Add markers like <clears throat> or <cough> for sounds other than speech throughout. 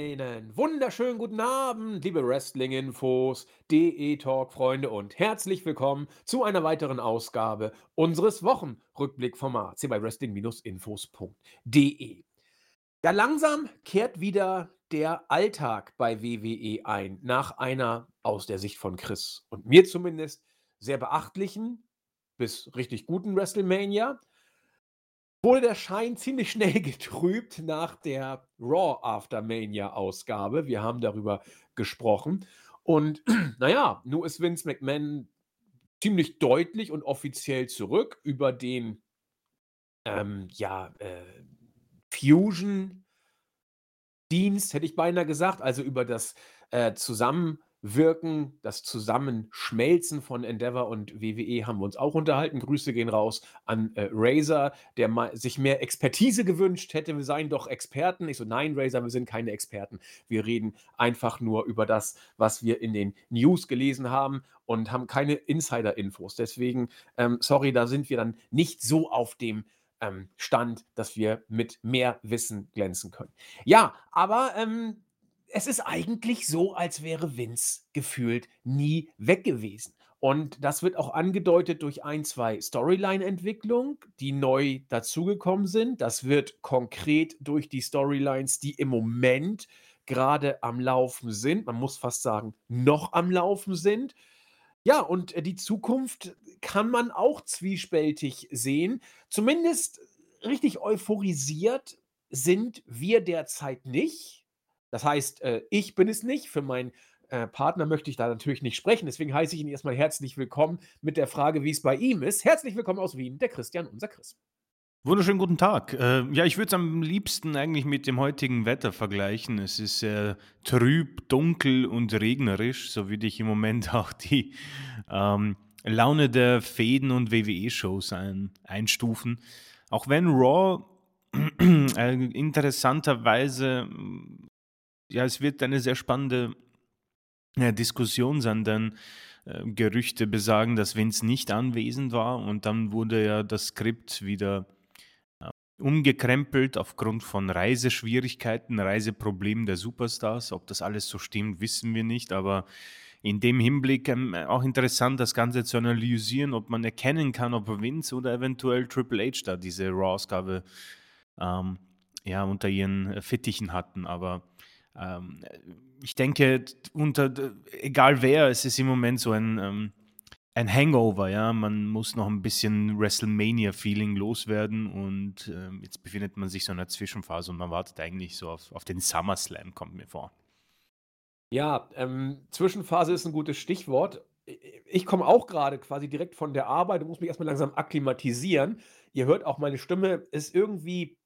Einen wunderschönen guten Abend, liebe Wrestling-Infos, DE-Talk-Freunde und herzlich willkommen zu einer weiteren Ausgabe unseres Wochenrückblickformats hier bei Wrestling-Infos.de. Ja, langsam kehrt wieder der Alltag bei WWE ein, nach einer, aus der Sicht von Chris und mir zumindest, sehr beachtlichen bis richtig guten WrestleMania wurde der Schein ziemlich schnell <laughs> getrübt nach der Raw After Mania Ausgabe. Wir haben darüber gesprochen. Und <clears throat> naja, nun ist Vince McMahon ziemlich deutlich und offiziell zurück über den ähm, ja, äh, Fusion-Dienst, hätte ich beinahe gesagt, also über das äh, Zusammen Wirken, das Zusammenschmelzen von Endeavor und WWE haben wir uns auch unterhalten. Grüße gehen raus an äh, Razer, der mal sich mehr Expertise gewünscht hätte. Wir seien doch Experten. Ich so, nein, Razer, wir sind keine Experten. Wir reden einfach nur über das, was wir in den News gelesen haben und haben keine Insider-Infos. Deswegen, ähm, sorry, da sind wir dann nicht so auf dem ähm, Stand, dass wir mit mehr Wissen glänzen können. Ja, aber ähm, es ist eigentlich so, als wäre Vince gefühlt nie weg gewesen. Und das wird auch angedeutet durch ein, zwei Storyline-Entwicklungen, die neu dazugekommen sind. Das wird konkret durch die Storylines, die im Moment gerade am Laufen sind. Man muss fast sagen, noch am Laufen sind. Ja, und äh, die Zukunft kann man auch zwiespältig sehen. Zumindest richtig euphorisiert sind wir derzeit nicht. Das heißt, äh, ich bin es nicht. Für meinen äh, Partner möchte ich da natürlich nicht sprechen. Deswegen heiße ich ihn erstmal herzlich willkommen mit der Frage, wie es bei ihm ist. Herzlich willkommen aus Wien, der Christian, unser Chris. Wunderschönen guten Tag. Äh, ja, ich würde es am liebsten eigentlich mit dem heutigen Wetter vergleichen. Es ist sehr trüb, dunkel und regnerisch, so würde ich im Moment <laughs> auch die ähm, Laune der Fäden und WWE-Shows ein, einstufen. Auch wenn Raw <clears throat> äh, interessanterweise ja, es wird eine sehr spannende äh, Diskussion sein, denn äh, Gerüchte besagen, dass Vince nicht anwesend war und dann wurde ja das Skript wieder äh, umgekrempelt aufgrund von Reiseschwierigkeiten, Reiseproblemen der Superstars. Ob das alles so stimmt, wissen wir nicht, aber in dem Hinblick ähm, auch interessant, das Ganze zu analysieren, ob man erkennen kann, ob Vince oder eventuell Triple H da diese Raw-Ausgabe ähm, ja, unter ihren Fittichen hatten. Aber ähm, ich denke, unter, egal wer, es ist im Moment so ein, ähm, ein Hangover, ja. Man muss noch ein bisschen WrestleMania-Feeling loswerden und äh, jetzt befindet man sich so in einer Zwischenphase und man wartet eigentlich so auf, auf den SummerSlam, kommt mir vor. Ja, ähm, Zwischenphase ist ein gutes Stichwort. Ich komme auch gerade quasi direkt von der Arbeit und muss mich erstmal langsam akklimatisieren. Ihr hört auch, meine Stimme ist irgendwie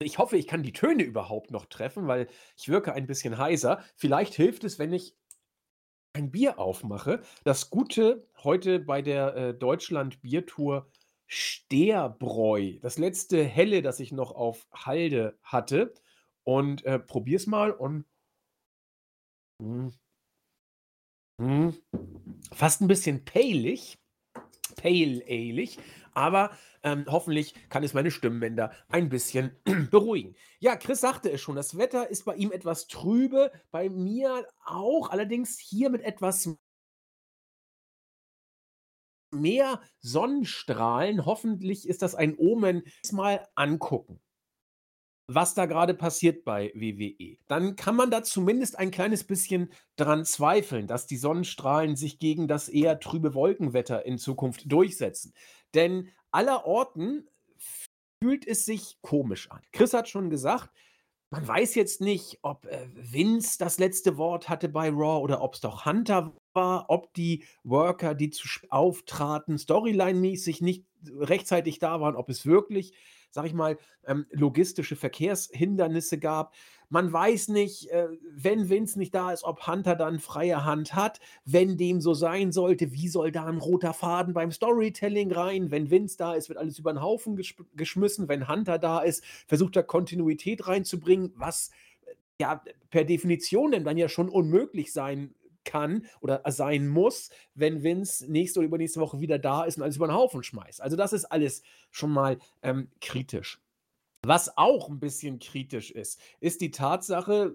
ich hoffe, ich kann die Töne überhaupt noch treffen, weil ich wirke ein bisschen heiser. Vielleicht hilft es, wenn ich ein Bier aufmache. Das Gute heute bei der äh, Deutschland-Biertour Steerbräu. Das letzte Helle, das ich noch auf Halde hatte. Und äh, probier's mal und. Mh, mh, fast ein bisschen palig. Pale aleig. Aber ähm, hoffentlich kann es meine Stimmbänder ein bisschen <clears throat> beruhigen. Ja, Chris sagte es schon, das Wetter ist bei ihm etwas trübe, bei mir auch, allerdings hier mit etwas mehr Sonnenstrahlen. Hoffentlich ist das ein Omen. Mal angucken was da gerade passiert bei WWE, dann kann man da zumindest ein kleines bisschen dran zweifeln, dass die Sonnenstrahlen sich gegen das eher trübe Wolkenwetter in Zukunft durchsetzen. Denn allerorten fühlt es sich komisch an. Chris hat schon gesagt, man weiß jetzt nicht, ob äh, Vince das letzte Wort hatte bei Raw oder ob es doch Hunter war, ob die Worker, die zu auftraten, storyline-mäßig nicht rechtzeitig da waren, ob es wirklich sag ich mal, ähm, logistische Verkehrshindernisse gab. Man weiß nicht, äh, wenn Vince nicht da ist, ob Hunter dann freie Hand hat. Wenn dem so sein sollte, wie soll da ein roter Faden beim Storytelling rein? Wenn Vince da ist, wird alles über den Haufen gesch geschmissen. Wenn Hunter da ist, versucht er Kontinuität reinzubringen, was äh, ja per Definition dann ja schon unmöglich sein kann oder sein muss, wenn Vince nächste oder übernächste Woche wieder da ist und alles über den Haufen schmeißt. Also das ist alles schon mal ähm, kritisch. Was auch 'n bisschen kritisch ist, ist die Tatsache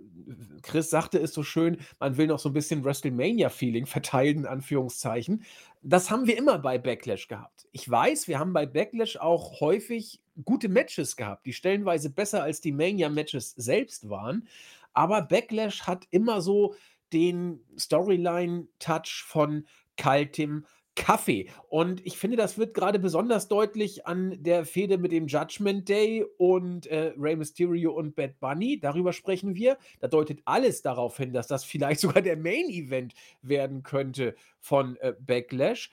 Chris sagte es so schön, man will noch so 'n bisschen WrestleMania-Feeling verteilen in Anführungszeichen. Das haben wir immer bei Backlash gehabt. Ich weiß, wir haben bei Backlash auch häufig gute Matches gehabt, die stellenweise besser als die Mania-Matches selbst waren. Aber Backlash hat immer so den Storyline-Touch von kaltem Kaffee. Und ich finde, das wird gerade besonders deutlich an der Fehde mit dem Judgment Day und, äh, Rey Mysterio und Bad Bunny. Darüber sprechen wir. Da deutet alles darauf hin, dass das vielleicht <laughs> sogar der Main Event werden könnte von, äh, Backlash.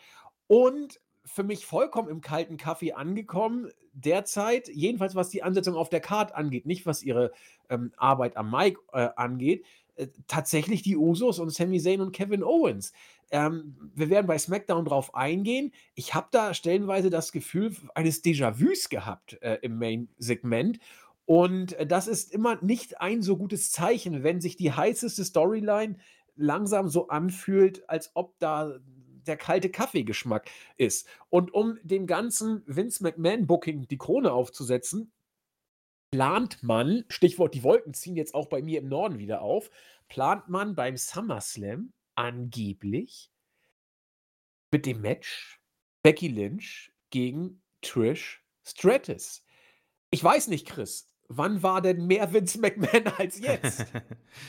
Und für mich vollkommen im kalten Kaffee angekommen derzeit, jedenfalls was die Ansetzung auf der Card angeht, nicht was ihre, ähm, Arbeit am Mic, äh, angeht, äh, tatsächlich die Usos und Sami Zayn und Kevin Owens. Ähm, wir werden bei SmackDown drauf eingehen. Ich habe da stellenweise das Gefühl eines Déjà-vus gehabt, äh, im Main-Segment. Und, äh, das ist immer nicht ein so gutes Zeichen, wenn sich die heißeste Storyline langsam so anfühlt, als ob da der kalte Kaffeegeschmack ist. Und um dem ganzen Vince McMahon-Booking die Krone aufzusetzen, plant man Stichwort: Die Wolken ziehen jetzt auch bei mir im Norden wieder auf plant man beim SummerSlam angeblich mit dem Match Becky Lynch gegen Trish Stratus. Ich weiß nicht, Chris, wann war denn mehr Vince McMahon <laughs> als jetzt?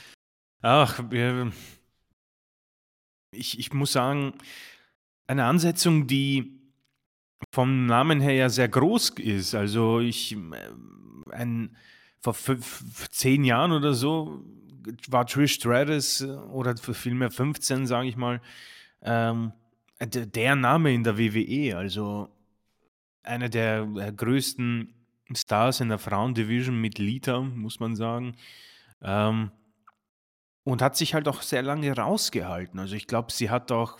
<laughs> Ach, ich ich muss sagen, eine Ansetzung, die vom Namen her ja sehr groß ist. Also, ich ähm, ein vor fünf 10 Jahren oder so war Trish Stratus oder vielmehr 15, sage ich mal, ähm, der Name in der WWE. Also einer der größten Stars in der Frauendivision mit Lita, muss man sagen. Ähm, und hat sich halt auch sehr lange rausgehalten. Also ich glaube, sie hat auch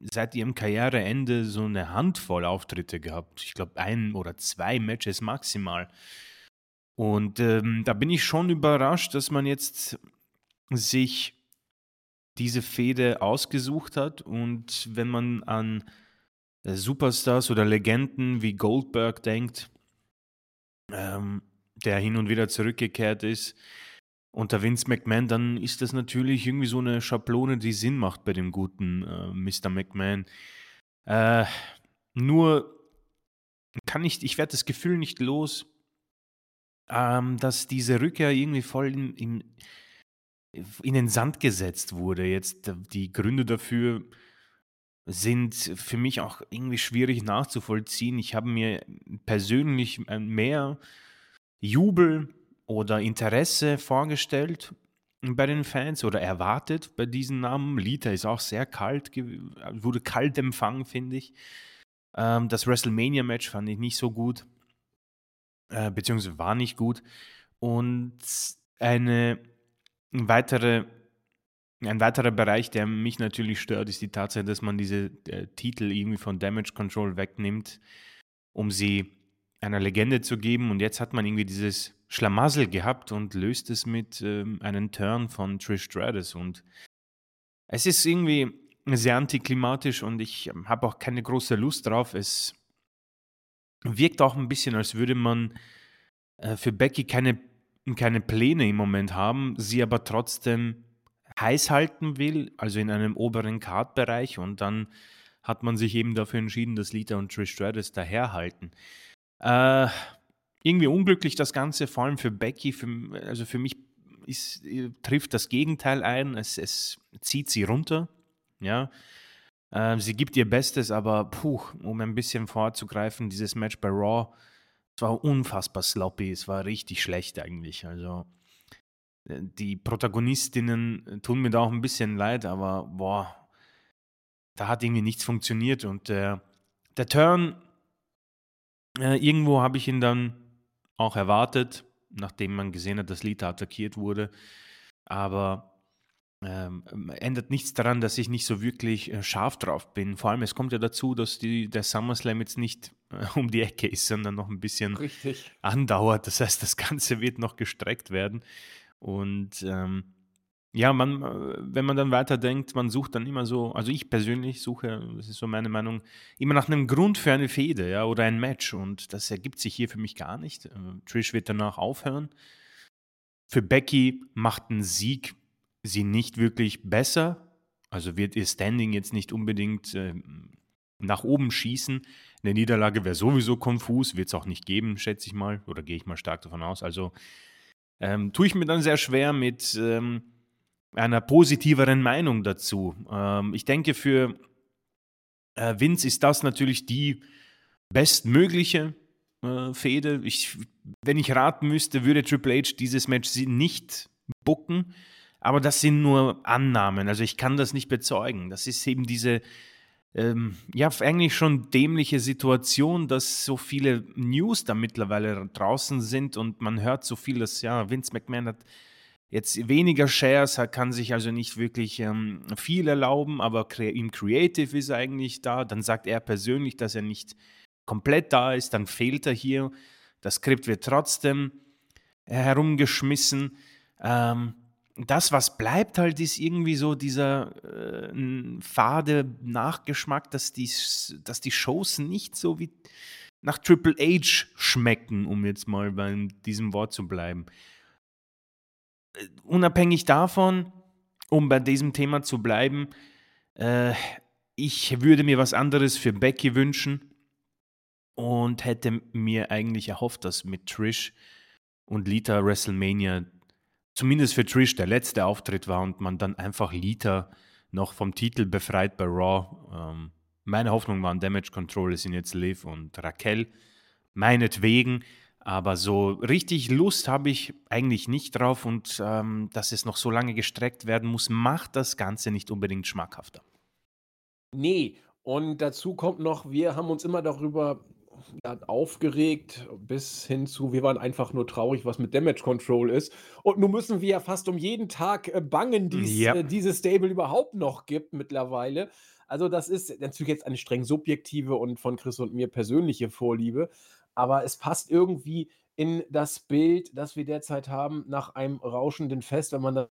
seit ihrem Karriereende so eine Handvoll Auftritte gehabt. Ich glaube, ein oder zwei Matches maximal. Und ähm, da bin ich schon überrascht, dass man jetzt sich diese Fehde ausgesucht hat. Und wenn man an äh, Superstars oder Legenden wie Goldberg denkt, ähm, der hin und wieder zurückgekehrt ist, unter Vince McMahon, dann ist das natürlich irgendwie so eine Schablone, die Sinn macht bei dem guten äh, Mr. McMahon. Äh, nur kann ich, ich werde das Gefühl nicht los, ähm, dass diese Rückkehr irgendwie voll in, in, in den Sand gesetzt wurde. Jetzt die Gründe dafür sind für mich auch irgendwie schwierig nachzuvollziehen. Ich habe mir persönlich mehr Jubel oder Interesse vorgestellt bei den Fans oder erwartet bei diesen Namen. Lita ist auch sehr kalt, wurde kalt empfangen, finde ich. Ähm, das WrestleMania-Match fand ich nicht so gut äh, beziehungsweise war nicht gut. Und eine weitere, ein weiterer Bereich, der mich natürlich stört, ist die Tatsache, dass man diese äh, Titel irgendwie von Damage Control wegnimmt, um sie einer Legende zu geben. Und jetzt hat man irgendwie dieses Schlamassel gehabt und löst es mit ähm, einem Turn von Trish Stratus. Und es ist irgendwie sehr antiklimatisch und ich ähm, habe auch keine große Lust drauf. Es wirkt auch ein bisschen, als würde man äh, für Becky keine, keine Pläne im Moment haben, sie aber trotzdem heiß halten will, also in einem oberen Card-Bereich und dann hat man sich eben dafür entschieden, dass Lita und Trish Stratus daherhalten. Äh, irgendwie unglücklich das Ganze, vor allem für Becky. Für, also für mich ist, äh, trifft das Gegenteil ein. Es, es zieht sie runter. Ja, ähm, sie gibt ihr Bestes, aber puh, um ein bisschen vorzugreifen, dieses Match bei Raw, es war unfassbar sloppy, es war richtig schlecht eigentlich. Also äh, die Protagonistinnen äh, tun mir da auch ein bisschen leid, aber boah, da hat irgendwie nichts funktioniert und äh, der Turn, äh, irgendwo habe ich ihn dann auch erwartet, nachdem man gesehen hat, dass Lita attackiert wurde. Aber ähm, ändert nichts daran, dass ich nicht so wirklich äh, scharf drauf bin. Vor allem, es kommt ja dazu, dass die, der SummerSlam jetzt nicht äh, um die Ecke ist, sondern noch ein bisschen Richtig. andauert. Das heißt, das Ganze wird noch gestreckt werden. Und ähm, Ja, man, äh, wenn man dann weiterdenkt, man sucht dann immer so, also ich persönlich suche, das ist so meine Meinung, immer nach einem Grund für eine Fehde, ja, oder ein Match und das ergibt sich hier für mich gar nicht. Äh, Trish wird danach aufhören. Für Becky macht ein Sieg sie nicht wirklich besser, also wird ihr Standing jetzt nicht unbedingt äh, nach oben schießen. Eine Niederlage wäre sowieso konfus, wird es auch nicht geben, schätze ich mal, oder gehe ich mal stark davon aus. Also ähm, tue ich mir dann sehr schwer mit ähm, einer positiveren Meinung dazu. Ähm, ich denke, für äh, Vince ist das natürlich die bestmögliche äh, Fehde. Ich, wenn ich raten müsste, würde Triple H dieses Match nicht bucken. Aber das sind nur Annahmen. Also ich kann das nicht bezeugen. Das ist eben diese, ähm, ja, eigentlich schon dämliche Situation, dass so viele News da mittlerweile draußen sind und man hört so viel, dass ja, Vince McMahon hat jetzt weniger Shares, hat, kann sich also nicht wirklich ähm, viel erlauben, aber im Creative ist er eigentlich da. Dann sagt er persönlich, dass er nicht komplett da ist, dann fehlt er hier. Das Skript wird trotzdem herumgeschmissen. Ähm, das, was bleibt halt, ist irgendwie so dieser äh, fade Nachgeschmack, dass die, dass die Shows nicht so wie nach Triple H schmecken, um jetzt mal bei diesem Wort zu bleiben. Äh, unabhängig davon, um bei diesem Thema zu bleiben, äh, ich würde mir was anderes für Becky wünschen und hätte mir eigentlich erhofft, dass mit Trish und Lita WrestleMania zumindest für Trish der letzte Auftritt war und man dann einfach Lita noch vom Titel befreit bei Raw. Ähm, meine Hoffnung waren Damage Control, es sind jetzt Liv und Raquel. Meinetwegen. Aber so richtig Lust habe ich eigentlich nicht drauf und ähm, dass es noch so lange gestreckt werden muss, macht das Ganze nicht unbedingt schmackhafter. Nee, und dazu kommt noch, wir haben uns immer darüber ja, aufgeregt bis hin zu, wir waren einfach nur traurig, was mit Damage Control ist. Und nun müssen wir ja fast um jeden Tag äh, bangen, die es Ja. äh, dieses Stable überhaupt noch gibt mittlerweile. Also das ist natürlich jetzt eine streng subjektive und von Chris und mir persönliche Vorliebe, aber es passt irgendwie in das Bild, das wir derzeit haben, nach einem rauschenden Fest, wenn man da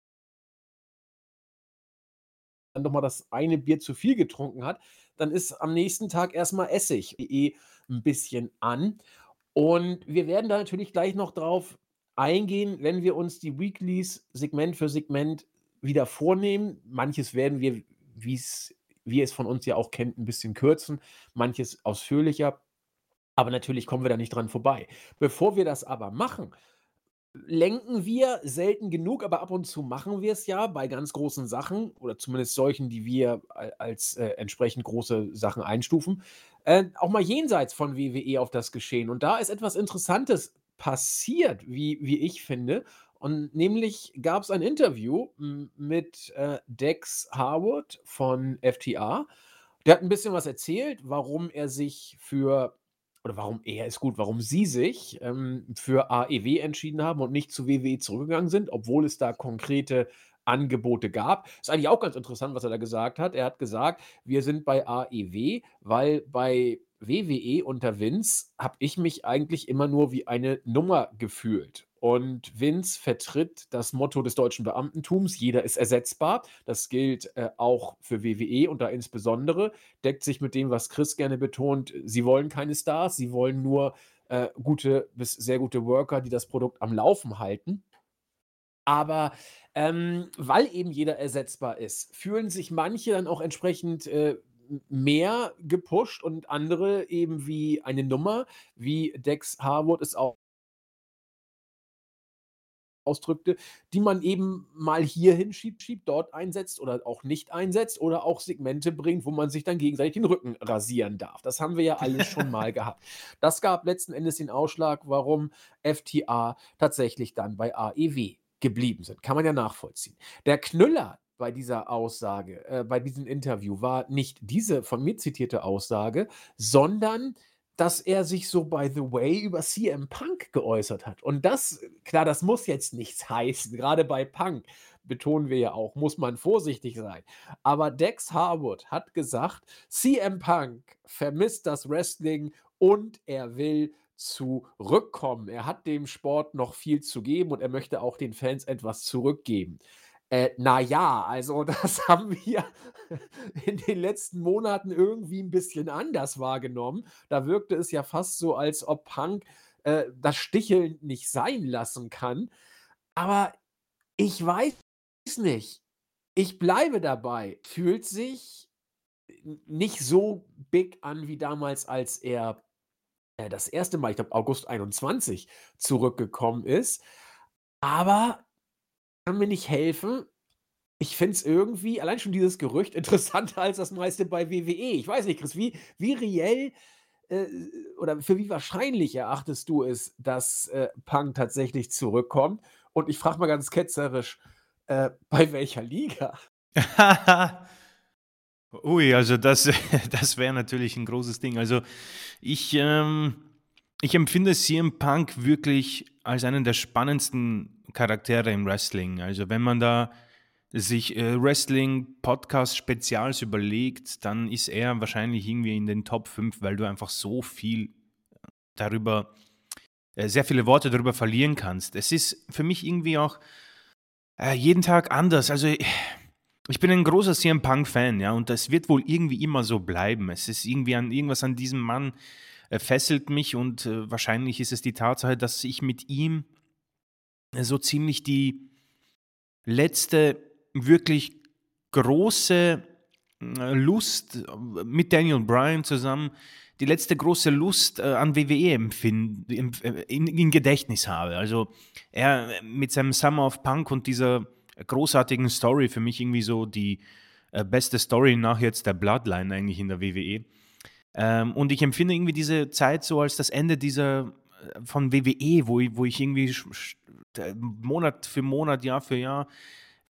dann noch mal das eine Bier zu viel getrunken hat, dann ist am nächsten Tag erst mal Essig eh 'n bisschen an. Und wir werden da natürlich gleich noch drauf eingehen, wenn wir uns die Weeklies Segment für Segment wieder vornehmen. Manches werden wir, wie ihr es von uns ja auch kennt, 'n bisschen kürzen, manches ausführlicher. Aber natürlich kommen wir da nicht dran vorbei. Bevor wir das aber machen, lenken wir selten genug, aber ab und zu machen wir es ja bei ganz großen Sachen oder zumindest solchen, die wir al als, äh, entsprechend große Sachen einstufen, äh, auch mal jenseits von WWE auf das Geschehen. Und da ist etwas Interessantes passiert, wie wie ich finde. Und nämlich gab's ein Interview m mit, äh, Dex Harwood von FTA. Der hat 'n bisschen was erzählt, warum er sich für oder warum er ist gut, warum sie sich, ähm, für AEW entschieden haben und nicht zu WWE zurückgegangen sind, obwohl es da konkrete Angebote gab. Ist eigentlich auch ganz interessant, was er da gesagt hat. Er hat gesagt: „Wir sind bei AEW, weil bei WWE unter Vince habe ich mich eigentlich immer nur wie eine Nummer gefühlt.“ Und Vince vertritt das Motto des deutschen Beamtentums: „Jeder ist ersetzbar.“ Das gilt, äh, auch für WWE und da insbesondere. Deckt sich mit dem, was Chris gerne betont. Sie wollen keine Stars, sie wollen nur, äh, gute bis sehr gute Worker, die das Produkt am Laufen halten. Aber, ähm, weil eben jeder ersetzbar ist, fühlen sich manche dann auch entsprechend, äh, mehr gepusht und andere eben wie eine Nummer, wie Dex Harwood es au ausdrückte, die man eben mal hierhin schiebt schiebt, dort einsetzt oder auch nicht einsetzt oder auch Segmente bringt, wo man sich dann gegenseitig den Rücken rasieren darf. Das haben wir ja alles schon mal <laughs> gehabt. Das gab letzten Endes den Ausschlag, warum FTA tatsächlich dann bei AEW geblieben sind. Kann man ja nachvollziehen. Der Knüller bei dieser Aussage, äh, bei diesem Interview war nicht diese von mir zitierte Aussage, sondern dass er sich so by the way über CM Punk geäußert hat. Und das klar, das muss jetzt nichts <laughs> heißen. Grade bei Punk, betonen wir ja auch, muss man vorsichtig sein. Aber Dex Harwood hat gesagt, CM Punk vermisst das Wrestling und er will zurückkommen. Er hat dem Sport noch viel zu geben und er möchte auch den Fans etwas zurückgeben. Äh, na ja, also <laughs> das haben wir in den letzten Monaten irgendwie 'n bisschen anders wahrgenommen. Da wirkte es ja fast so, als ob Punk, äh, das Sticheln nicht sein lassen kann. Aber ich weiß nicht. Ich bleibe dabei. Fühlt sich nicht so big an wie damals, als er, äh, das 1. Mal, ich glaube August 21 zurückgekommen ist. Aber kann mir nicht helfen. Ich finde es irgendwie allein schon dieses Gerücht <laughs> interessanter als das meiste bei WWE. Ich weiß nicht, Chris, wie wie reell, äh, oder für wie wahrscheinlich erachtest du es, dass, äh, Punk tatsächlich zurückkommt? Und ich frage mal ganz ketzerisch, äh, <laughs> bei welcher Liga? <laughs> Ui, also das das wäre natürlich 'n großes Ding. Also, ich, ähm ich empfinde CM Punk wirklich als einen der spannendsten Charaktere im Wrestling. Also, wenn man da sich, äh, Wrestling-Podcast-Spezials überlegt, dann ist er wahrscheinlich irgendwie in den Top 5, weil du einfach so viel darüber äh, sehr viele Worte darüber verlieren kannst. Es ist für mich irgendwie auch, äh, jeden Tag anders. Also, ich bin ein großer CM Punk-Fan, ja, und das wird wohl irgendwie immer so bleiben. Es ist irgendwie an irgendwas an diesem Mann, fesselt mich und, äh, wahrscheinlich ist es die Tatsache, dass ich mit ihm äh, so ziemlich die letzte wirklich große, äh, Lust äh, mit Daniel Bryan zusammen die letzte große Lust, äh, an WWE empfind empf äh, in in Gedächtnis habe. Also, er mit seinem Summer of Punk und dieser großartigen Story für mich irgendwie so die, äh, beste Story nach jetzt der Bloodline eigentlich in der WWE. Ähm, und ich empfinde irgendwie diese Zeit so als das Ende dieser äh, von WWE, wo i wo ich irgendwie sch Monat für Monat, Jahr für Jahr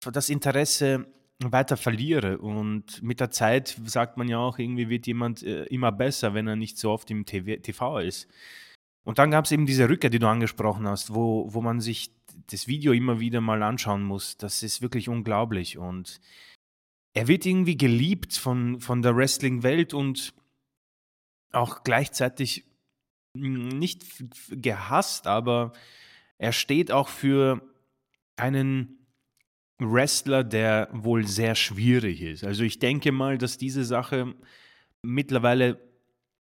das Interesse weiter verliere. Und mit der Zeit sagt man ja auch, irgendwie wird jemand, äh, immer besser, wenn er nicht so oft im TV TV ist. Und dann gab's eben diese Rückkehr, die du angesprochen hast, wo wo man sich das Video immer wieder mal anschauen muss. Das ist wirklich unglaublich. Und er wird irgendwie geliebt von von der Wrestling-Welt und auch gleichzeitig hm, nicht gehasst, aber er steht auch für einen Wrestler, der wohl sehr schwierig ist. Also, ich denke mal, dass diese Sache mittlerweile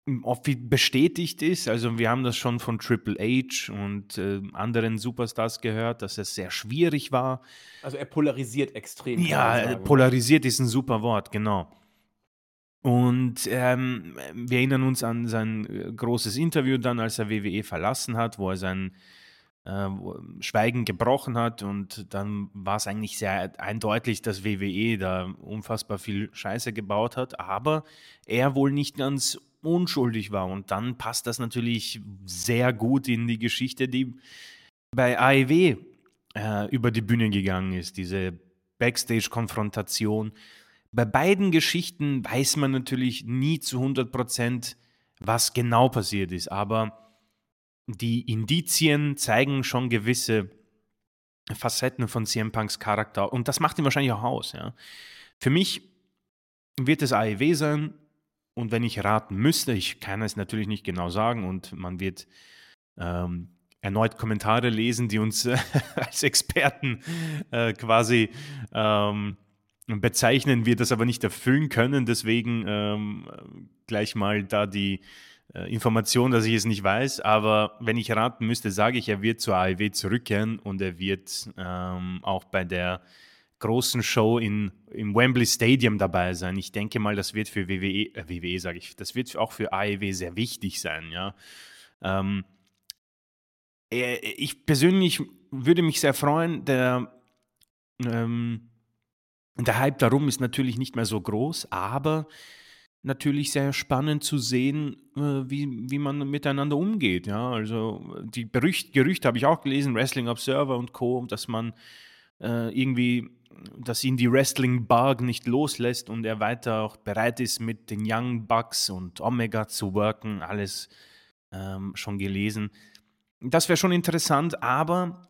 hm, bestätigt ist. Also, wir haben das schon von Triple H und, äh, anderen Superstars gehört, dass es sehr schwierig war. Also, er polarisiert extrem, Ja, polarisiert ist 'n super Wort, genau. Und, ähm, wir erinnern uns an sein, äh, großes Interview dann, als er WWE verlassen hat, wo er sein, äh, Schweigen gebrochen hat und dann war's eigentlich sehr eindeutig, dass WWE da unfassbar viel Scheiße gebaut hat, aber er wohl nicht ganz unschuldig war. Und dann passt das natürlich sehr gut in die Geschichte, die bei AEW, äh, über die Bühne gegangen ist, diese Backstage-Konfrontation. Bei beiden Geschichten weiß man natürlich nie zu 100% was genau passiert ist, aber die Indizien zeigen schon gewisse Facetten von CM Punks Charakter und das macht ihn wahrscheinlich auch aus, ja. Für mich wird es AEW sein und wenn ich raten müsste, ich kann es natürlich nicht genau sagen und man wird, ähm, erneut Kommentare lesen, die uns <laughs> als Experten, äh, quasi, ähm, bezeichnen, wir das aber nicht erfüllen können. Deswegen, ähm, gleich mal da die, äh, Information, dass ich es nicht weiß. Aber wenn ich raten müsste, sage ich, er wird zur AEW zurückkehren und er wird, ähm, auch bei der großen Show in im Wembley Stadium dabei sein. Ich denke mal, das wird für WWE äh, WWE sage ich, das wird auch für AEW sehr wichtig sein, ja. Ähm äh, ich persönlich würde mich sehr freuen, der, ähm der Hype darum ist natürlich nicht mehr so groß, aber natürlich sehr spannend zu sehen, äh, wie wie man miteinander umgeht, ja. Also, die Berücht Gerüchte habe ich auch gelesen, Wrestling Observer und Co., dass man, äh, irgendwie dass ihn die Wrestling-Bug nicht loslässt und er weiter auch bereit ist, mit den Young Bucks und Omega zu worken, alles, ähm, schon gelesen. Das wäre schon interessant, aber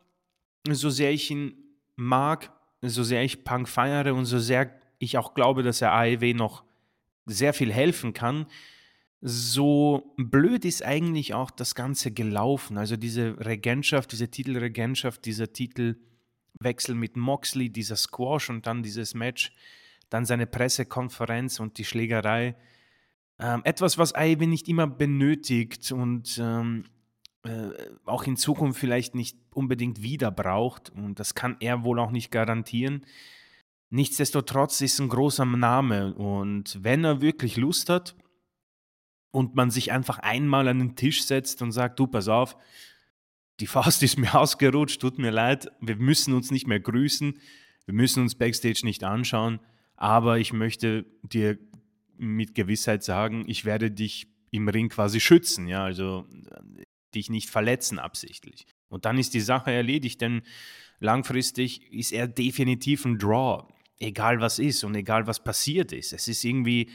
so sehr ich ihn mag, so sehr ich Punk feiere und so sehr ich auch glaube, dass er AEW noch sehr viel helfen kann, so blöd ist eigentlich auch das Ganze gelaufen. Also, diese Regentschaft, diese Titelregentschaft, dieser Titel Wechsel mit Moxley, dieser Squash und dann dieses Match, dann seine Pressekonferenz und die Schlägerei. Ähm, etwas, was Ivy nicht immer benötigt und ähm, äh, auch in Zukunft vielleicht nicht unbedingt wieder braucht. Und das kann er wohl auch nicht garantieren. Nichtsdestotrotz ist ein großer Name und wenn er wirklich Lust hat und man sich einfach einmal an den Tisch setzt und sagt, du, pass auf, die Faust ist <laughs> mir ausgerutscht, tut mir leid, wir müssen uns nicht mehr grüßen, wir müssen uns backstage nicht anschauen, aber ich möchte dir mit Gewissheit sagen, ich werde dich im Ring quasi schützen, ja, also dich nicht verletzen absichtlich. Und dann ist die Sache erledigt, denn langfristig ist er definitiv ein Draw egal was ist und egal was passiert ist. Es ist irgendwie,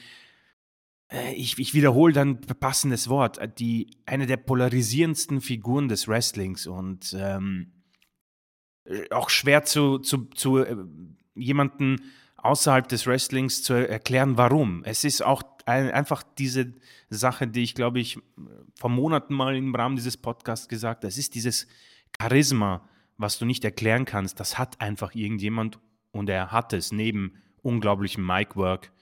äh, ich, ich wiederhole dann passendes Wort, äh, die, eine der polarisierendsten Figuren des Wrestlings und ähm, äh, auch schwer zu, zu, zu äh, jemanden außerhalb des Wrestlings zu erklären, warum. Es ist auch ein, einfach diese Sache, die ich, glaube ich, vor Monaten mal im Rahmen dieses Podcasts gesagt habe. Es ist dieses Charisma, was du nicht erklären kannst. Das hat einfach irgendjemand und er hat es neben unglaublichem Mic-Work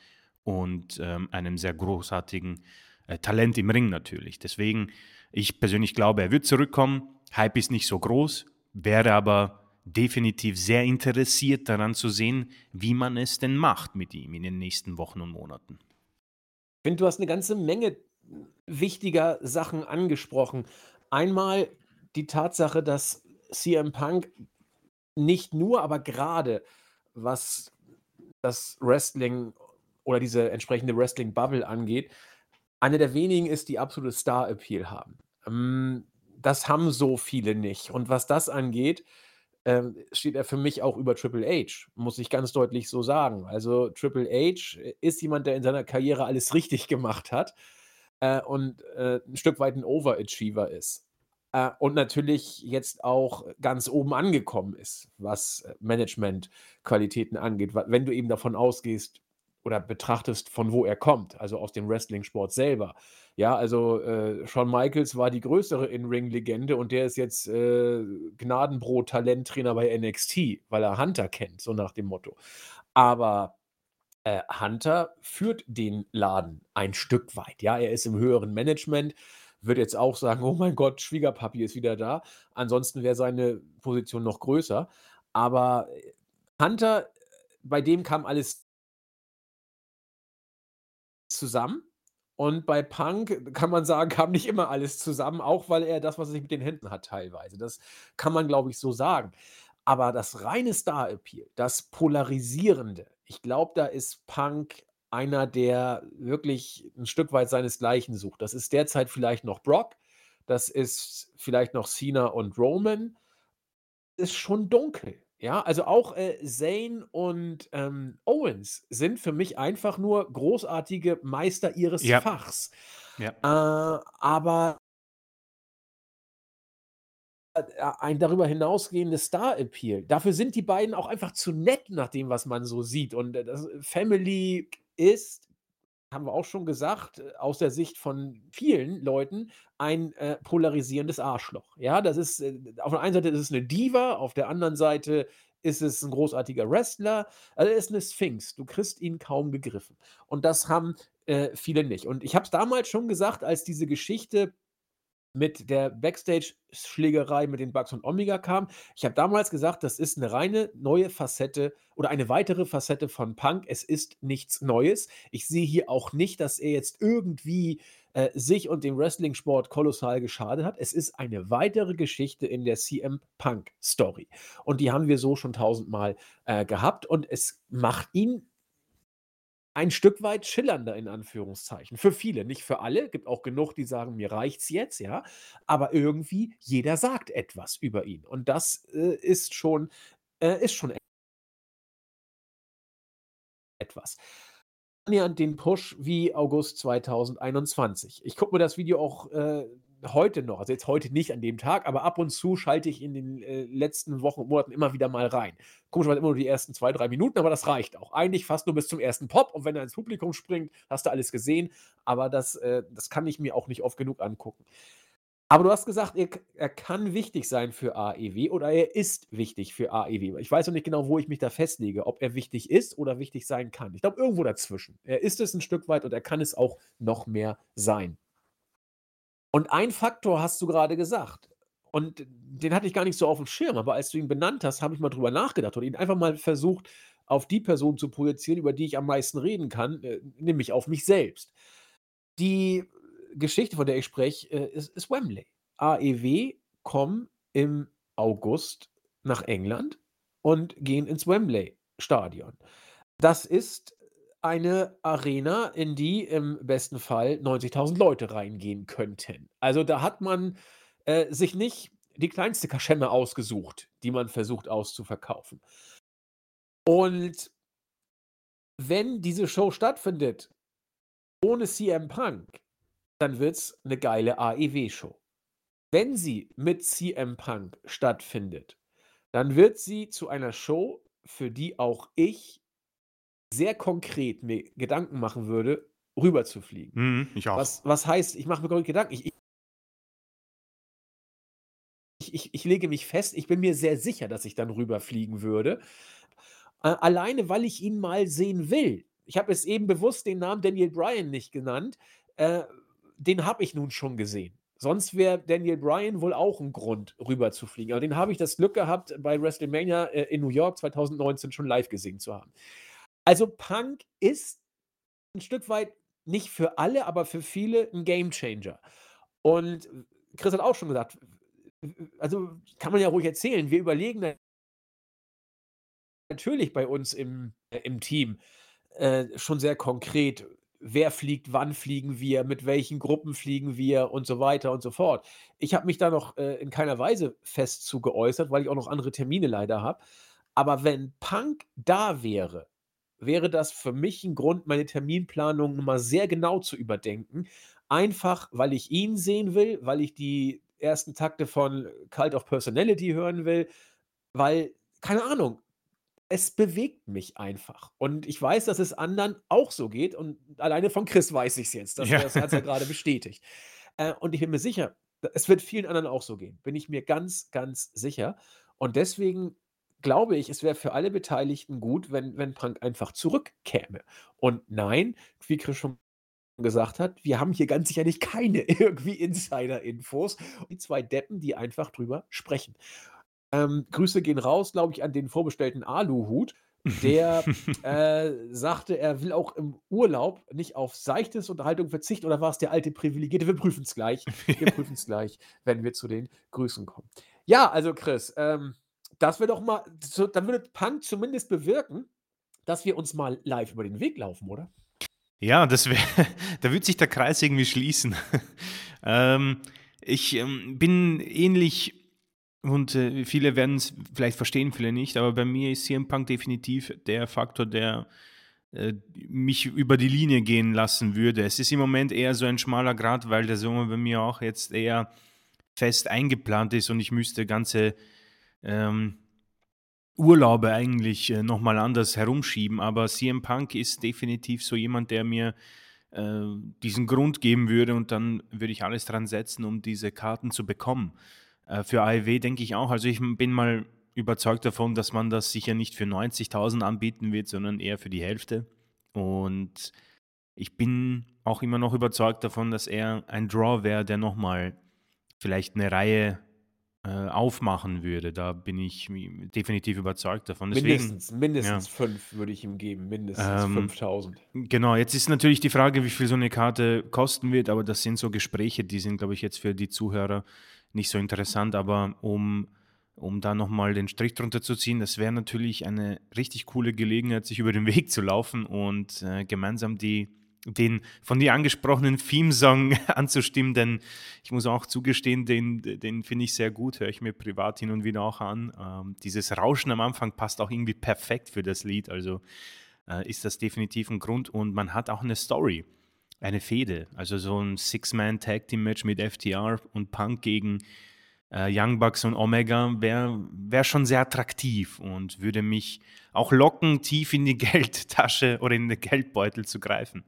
und ähm, einem sehr großartigen äh, Talent im Ring natürlich. Deswegen, ich persönlich glaube, er wird zurückkommen. Hype ist nicht so groß, wäre aber definitiv sehr interessiert daran zu sehen, wie man es denn macht mit ihm in den nächsten Wochen und Monaten. Ich finde, du hast eine ganze Menge wichtiger Sachen angesprochen. Einmal die Tatsache, dass CM Punk nicht nur, aber gerade was das Wrestling oder diese entsprechende Wrestling-Bubble angeht, eine der wenigen ist, die absolute Star-Appeal haben. Ähm, das haben so viele nicht. Und was das angeht, ähm, steht er für mich auch über Triple H, muss ich ganz deutlich so sagen. Also Triple H ist jemand, der in seiner Karriere alles <laughs> richtig gemacht hat äh, und äh, ein Stück weit ein Overachiever ist. Äh, und natürlich jetzt auch ganz oben angekommen ist, was äh, Managementqualitäten angeht. Wenn du eben davon ausgehst oder betrachtest, von wo er kommt, also aus dem Wrestling-Sport selber. Ja, also äh, Shawn Michaels war die größere In-Ring-Legende und der ist jetzt äh, Gnadenbrot-Talenttrainer bei NXT, weil er Hunter kennt, so nach dem Motto. Aber äh, Hunter führt den Laden ein Stück weit. Ja, er ist im höheren Management wird jetzt auch sagen: „Oh mein Gott, Schwiegerpapi ist wieder da.“ Ansonsten wäre seine Position noch größer. Aber, äh, Hunter, bei dem kam alles zusammen. Und bei Punk kann man sagen, kam nicht immer alles zusammen, auch weil er das, was er sich mit den Händen hat teilweise. Das kann man, glaube ich, so sagen. Aber das reine Star-Appeal, das Polarisierende, ich glaube, da ist Punk einer, der wirklich ein Stück weit seinesgleichen sucht. Das ist derzeit vielleicht noch Brock, das ist vielleicht noch Cena und Roman. Ist schon dunkel, ja? Also, auch, äh, Zayn und, ähm, Owens sind für mich einfach nur großartige Meister ihres Ja. Fachs. Ja. Äh, aber äh, ein darüber hinausgehendes Star-Appeal. Dafür sind die beiden auch einfach zu nett nach dem, was man so sieht. Und, äh, das Family ist, haben wir auch schon gesagt, äh, aus der Sicht von vielen Leuten ein, äh, polarisierendes Arschloch. Ja, das ist äh, auf der einen Seite ist es 'ne Diva, auf der anderen Seite ist es ein großartiger Wrestler. Also, er ist eine Sphinx. Du kriegst ihn kaum gegriffen. Und das haben, äh, viele nicht. Und ich habe es damals schon gesagt, als diese Geschichte mit der Backstage-Schlägerei mit den Bugs und Omega kam. Ich habe damals gesagt, das ist eine reine neue Facette oder eine weitere Facette von Punk. Es ist nichts Neues. Ich sehe hier auch nicht, dass er jetzt irgendwie, äh, sich und dem Wrestling-Sport kolossal geschadet hat. Es ist eine weitere Geschichte in der CM Punk-Story. Und die haben wir so schon tausendmal, äh, gehabt und es macht ihn ein Stück weit schillernder in Anführungszeichen. Für viele, nicht für alle. Gibt auch genug, die sagen: „Mir reicht's jetzt“, ja? Aber irgendwie jeder sagt etwas über ihn. Und das, äh, ist schon äh, ist schon etwas. Annähernd den Push wie August 2021. Ich gucke mir das Video auch, äh, heute noch, also jetzt heute nicht an dem Tag, aber ab und zu schalte ich in den, äh, letzten Wochen und Monaten immer wieder mal rein. Komischerweise immer nur die ersten 2, 3 Minuten, aber das reicht auch. Eigentlich fast nur bis zum ersten Pop und wenn er ins Publikum springt, hast du alles gesehen, aber das, äh das kann ich mir auch nicht oft genug angucken. Aber du hast gesagt, er, er kann wichtig sein für AEW oder er ist wichtig für AEW. Ich weiß noch nicht genau, wo ich mich da festlege, ob er wichtig ist oder wichtig sein kann. Ich glaube, irgendwo dazwischen. Er ist es ein Stück weit und er kann es auch noch mehr sein. Und ein Faktor hast du gerade gesagt. Und den hatte ich gar nicht so auf dem Schirm, aber als du ihn benannt hast, habe ich mal drüber nachgedacht und ihn einfach mal versucht, auf die Person zu projizieren, über die ich am meisten reden kann, äh, nämlich auf mich selbst. Die Geschichte, von der ich spreche, äh, ist, ist Wembley. AEW kommen im August nach England und gehen ins Wembley-Stadion. Das ist eine Arena, in die im besten Fall 90.000 Leute reingehen könnten. Also da hat man äh, sich nicht die kleinste Kaschemme ausgesucht, die man versucht auszuverkaufen. Und wenn diese Show stattfindet ohne CM Punk, dann wird es eine geile AEW-Show. Wenn sie mit CM Punk stattfindet, dann wird sie zu einer Show, für die auch ich sehr konkret mir Gedanken machen würde, rüber zu fliegen. Mhm, ich auch. Was, was heißt, ich mache mir Gedanken. Ich, ich, ich, ich lege mich fest, ich bin mir sehr sicher, dass ich dann rüberfliegen würde. Äh, alleine, weil ich ihn mal sehen will. Ich habe es eben bewusst den Namen Daniel Bryan nicht genannt. Äh, den habe ich nun schon gesehen. Sonst wäre Daniel Bryan wohl auch ein Grund, rüber zu fliegen. Aber den habe ich das Glück gehabt, bei WrestleMania äh, in New York 2019 schon live gesehen zu haben. Also Punk ist ein Stück weit nicht für alle, aber für viele ein Gamechanger. Und Chris hat auch schon gesagt, also kann man ja ruhig erzählen, wir überlegen natürlich bei uns im, äh, im Team äh, schon sehr konkret, wer fliegt, wann fliegen wir, mit welchen Gruppen fliegen wir und so weiter und so fort. Ich habe mich da noch äh, in keiner Weise fest zu geäußert, weil ich auch noch andere Termine leider habe. Aber wenn Punk da wäre, wäre das für mich ein Grund, meine Terminplanung mal sehr genau zu überdenken. Einfach, weil ich ihn sehen will, weil ich die ersten Takte von Cult of Personality hören will, weil, keine Ahnung, es bewegt mich einfach. Und ich weiß, dass es anderen auch so geht. Und alleine von Chris weiß ich es jetzt. Das, ja. das hat er gerade bestätigt. Äh, und ich bin mir sicher, es wird vielen anderen auch so gehen. Bin ich mir ganz, ganz sicher. Und deswegen glaube ich, es wäre für alle Beteiligten gut, wenn, wenn Punk einfach zurückkäme. Und nein, wie Chris schon gesagt hat, wir haben hier ganz sicherlich keine <laughs> irgendwie Insider-Infos. Die zwei Deppen, die einfach drüber sprechen. Ähm, Grüße gehen raus, glaube ich, an den vorbestellten Aluhut. Der <laughs> äh, sagte, er will auch im Urlaub nicht auf seichtes Unterhaltung verzichten. Oder war es der alte Privilegierte? Wir prüfen es gleich. Wir <laughs> prüfen es gleich, wenn wir zu den Grüßen kommen. Ja, also Chris, ähm, das wäre doch mal, so, dann würde Punk zumindest bewirken, dass wir uns mal live über den Weg laufen, oder? Ja, das wäre, <laughs> da würde sich der Kreis irgendwie schließen. <laughs> ähm, ich ähm, bin ähnlich und äh, viele werden es vielleicht verstehen, viele nicht, aber bei mir ist CM Punk definitiv der Faktor, der äh, mich über die Linie gehen lassen würde. Es ist im Moment eher so ein schmaler Grad, weil der Sommer bei mir auch jetzt eher fest eingeplant ist und ich müsste ganze ähm, Urlaube eigentlich äh, nochmal anders herumschieben. Aber CM Punk ist definitiv so jemand, der mir äh, diesen Grund geben würde und dann würde ich alles dran setzen, um diese Karten zu bekommen. Äh, für AEW denke ich auch. Also ich bin mal überzeugt davon, dass man das sicher nicht für 90.000 anbieten wird, sondern eher für die Hälfte. Und ich bin auch immer noch überzeugt davon, dass er ein Draw wäre, der nochmal vielleicht eine Reihe äh, aufmachen würde. Da bin ich definitiv überzeugt davon. Deswegen, mindestens, mindestens ja. fünf würde ich ihm geben, mindestens ähm, 5000. Genau, jetzt ist natürlich die Frage, wie viel so eine Karte kosten wird, aber das sind so Gespräche, die sind, glaube ich, jetzt für die Zuhörer nicht so interessant, aber um, um da nochmal den Strich drunter zu ziehen, das wäre natürlich eine richtig coole Gelegenheit, sich über den Weg zu laufen und äh, gemeinsam die den von dir angesprochenen Theme-Song <laughs> anzustimmen, denn ich muss auch zugestehen, den, den finde ich sehr gut, höre ich mir privat hin und wieder auch an. Ähm, dieses Rauschen am Anfang passt auch irgendwie perfekt für das Lied, also äh, ist das definitiv ein Grund und man hat auch eine Story, eine Fehde, also so ein Six-Man-Tag-Team-Match mit FTR und Punk gegen äh, Young Bucks und Omega wäre wär schon sehr attraktiv und würde mich auch locken, tief in die <laughs> Geldtasche oder in den Geldbeutel zu greifen.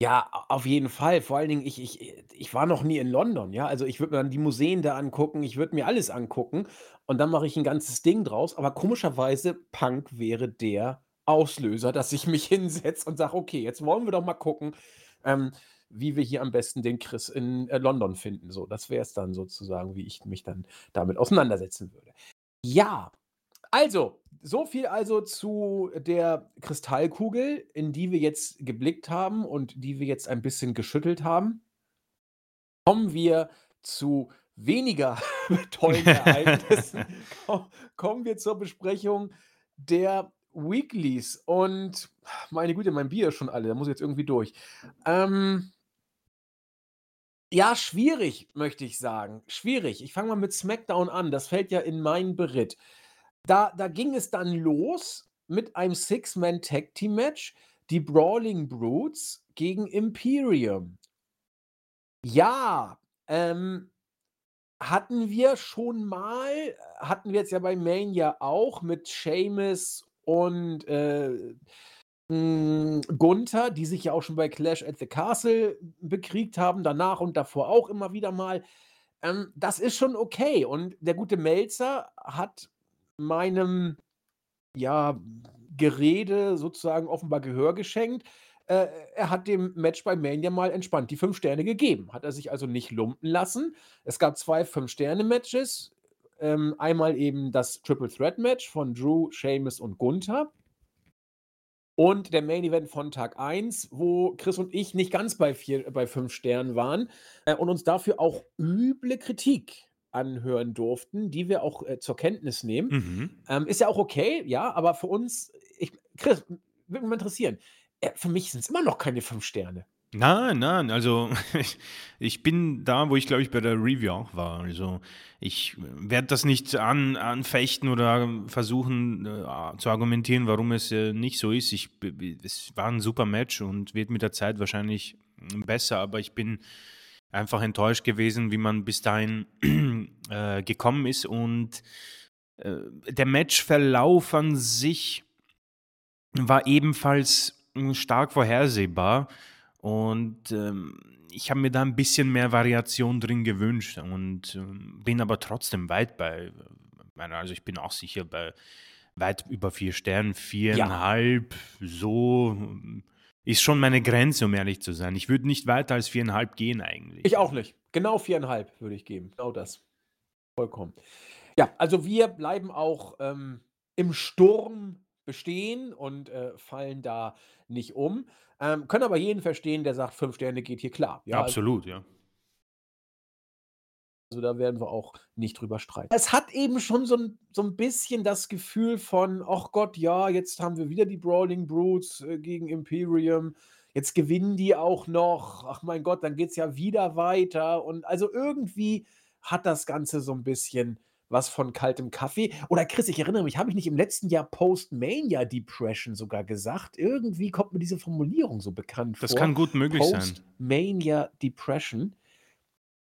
Ja, auf jeden Fall. Vor allen Dingen, ich ich äh, ich war noch nie in London, ja? Also, ich würde mir dann die Museen da angucken, ich würde mir alles angucken und dann mache ich 'n ganzes Ding draus. Aber komischerweise, Punk wäre der Auslöser, dass ich mich <laughs> hinsetze und sage: „Okay, jetzt wollen wir doch mal gucken, ähm, wie wir hier am besten den Chris in, äh, London finden“, so. Das wäre es dann sozusagen, wie ich mich dann damit auseinandersetzen würde. Ja, also, so viel also zu der Kristallkugel, in die wir jetzt geblickt haben und die wir jetzt ein bisschen geschüttelt haben. Kommen wir zu weniger <laughs> tollen Ereignissen. <laughs> Ko kommen wir zur Besprechung der Weeklies und meine Güte, mein Bier ist schon alle, da muss ich jetzt irgendwie durch. Ähm ja, schwierig, möchte ich sagen. Schwierig. Ich fange mal mit SmackDown an. Das fällt ja in meinen Beritt. Da da ging es dann los mit einem Six-Man-Tag-Team-Match, die Brawling Brutes gegen Imperium. Ja, ähm, hatten wir schon mal hatten wir jetzt ja bei Mania auch mit Sheamus und, äh, hm, Gunther, die sich ja auch schon bei Clash at the Castle bekriegt haben, danach und davor auch immer wieder mal. Ähm, das ist schon okay und der gute Meltzer hat meinem, ja, Gerede sozusagen offenbar Gehör geschenkt. Äh, er hat dem Match bei Mania mal entspannt die 5 Sterne gegeben. Hat er sich also nicht lumpen lassen. Es gab 2 Fünf-Sterne-Matches, ähm, einmal eben das Triple Threat Match von Drew, Sheamus und Gunther. Und der Main Event von Tag 1, wo Chris und ich nicht ganz bei 4 bei 5 Sternen waren, äh, und uns dafür auch üble Kritik anhören durften, die wir auch, äh, zur Kenntnis nehmen. Mhm. Ähm, ist ja auch okay, ja, aber für uns ich Chris, würde mich mal interessieren, äh, für mich sind's immer noch keine 5 Sterne. Nein, nein, also ich <laughs> ich bin da, wo ich, glaube ich, bei der Review auch war. Also, ich werde das nicht an anfechten oder versuchen, äh, zu argumentieren, warum es, äh, nicht so ist. Ich es war 'n super Match und wird mit der Zeit wahrscheinlich, hm, besser, aber ich bin einfach enttäuscht gewesen, wie man bis dahin, äh, gekommen ist und, äh, der Matchverlauf an sich war ebenfalls, hm, stark vorhersehbar und, ähm, ich habe mir da 'n bisschen mehr Variation drin gewünscht und, ähm, bin aber trotzdem weit bei meiner also, ich bin auch sicher bei weit über 4 Sternen, Ja. 4,5 so ist schon meine Grenze, um ehrlich zu sein. Ich würde nicht weiter als 4,5 gehen Ich eigentlich. auch nicht. Genau 4,5 würde ich geben. Genau das. Vollkommen. Ja, also, wir bleiben auch, ähm, im Sturm bestehen und, äh, fallen da nicht um, ähm, können aber jeden verstehen, der sagt: „5 Sterne geht hier klar“, ja, al Absolut, ja. Also, da werden wir auch nicht drüber streiten. Es hat eben schon so 'n so 'n bisschen das Gefühl von: „Ach Gott, ja, jetzt haben wir wieder die Brawling Brutes, äh, gegen Imperium. Jetzt gewinnen die auch noch. Ach mein Gott, dann geht's ja wieder weiter.“ Und also, irgendwie hat das Ganze so 'n bisschen was von kaltem Kaffee. Oder Chris, ich erinnere mich, habe ich nicht im letzten Jahr Post-Mania Depression sogar gesagt? Irgendwie kommt mir diese Formulierung so bekannt Das vor. kann gut möglich sein. Post-Mania Depression.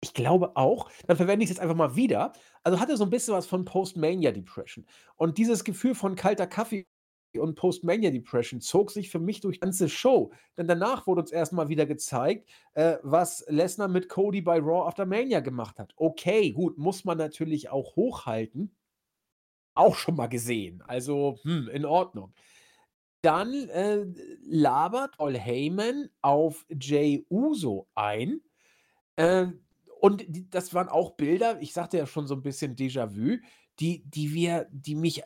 Ich glaube auch. Dann verwende ich's jetzt einfach mal wieder. Also, hatte so 'n bisschen was von Post-Mania Depression. Und dieses Gefühl von kalter Kaffee und Post-Mania Depression zog sich für mich durch die ganze Show. Denn danach wurde uns erst mal wieder gezeigt, äh, was Lesnar mit Cody bei Raw After Mania gemacht hat. Okay, gut, muss man natürlich auch hochhalten. Auch schon mal gesehen. Also, hm, in Ordnung. Dann, äh, labert Paul Heyman auf Jey Uso ein. Äh, und die das waren auch Bilder, ich sagte ja schon so 'n bisschen Déjà-vu, die die wir die mich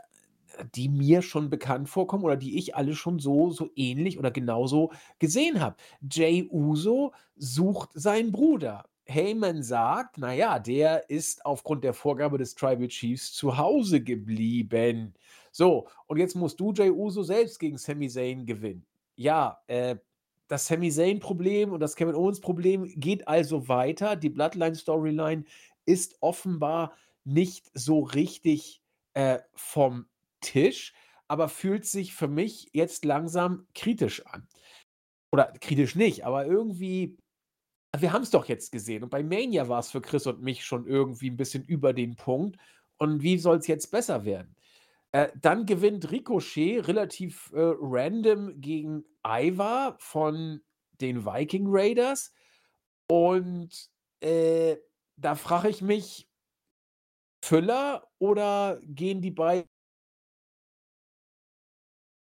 die mir schon bekannt vorkommen oder die ich alle schon so so ähnlich oder genauso gesehen habe. Jey Uso sucht seinen Bruder. Heyman sagt: „Na ja, der ist aufgrund der Vorgabe des Tribal Chiefs zu Hause geblieben.“ So, und jetzt musst du, Jey Uso, selbst gegen Sami Zayn gewinnen. Ja, äh, das Sami Zayn-Problem und das Kevin Owens-Problem geht also weiter. Die Bloodline-Storyline ist offenbar nicht so richtig, äh, vom Tisch, aber fühlt sich für mich jetzt langsam kritisch an. Oder kritisch nicht, aber irgendwie wir haben's doch jetzt gesehen und bei Mania war's für Chris und mich schon irgendwie 'n bisschen über den Punkt. Und wie soll's jetzt besser werden? Äh, dann gewinnt Ricochet relativ, äh, random gegen Ivar von den Viking Raiders. Und äh, da frage ich mich, Füller oder gehen die beiden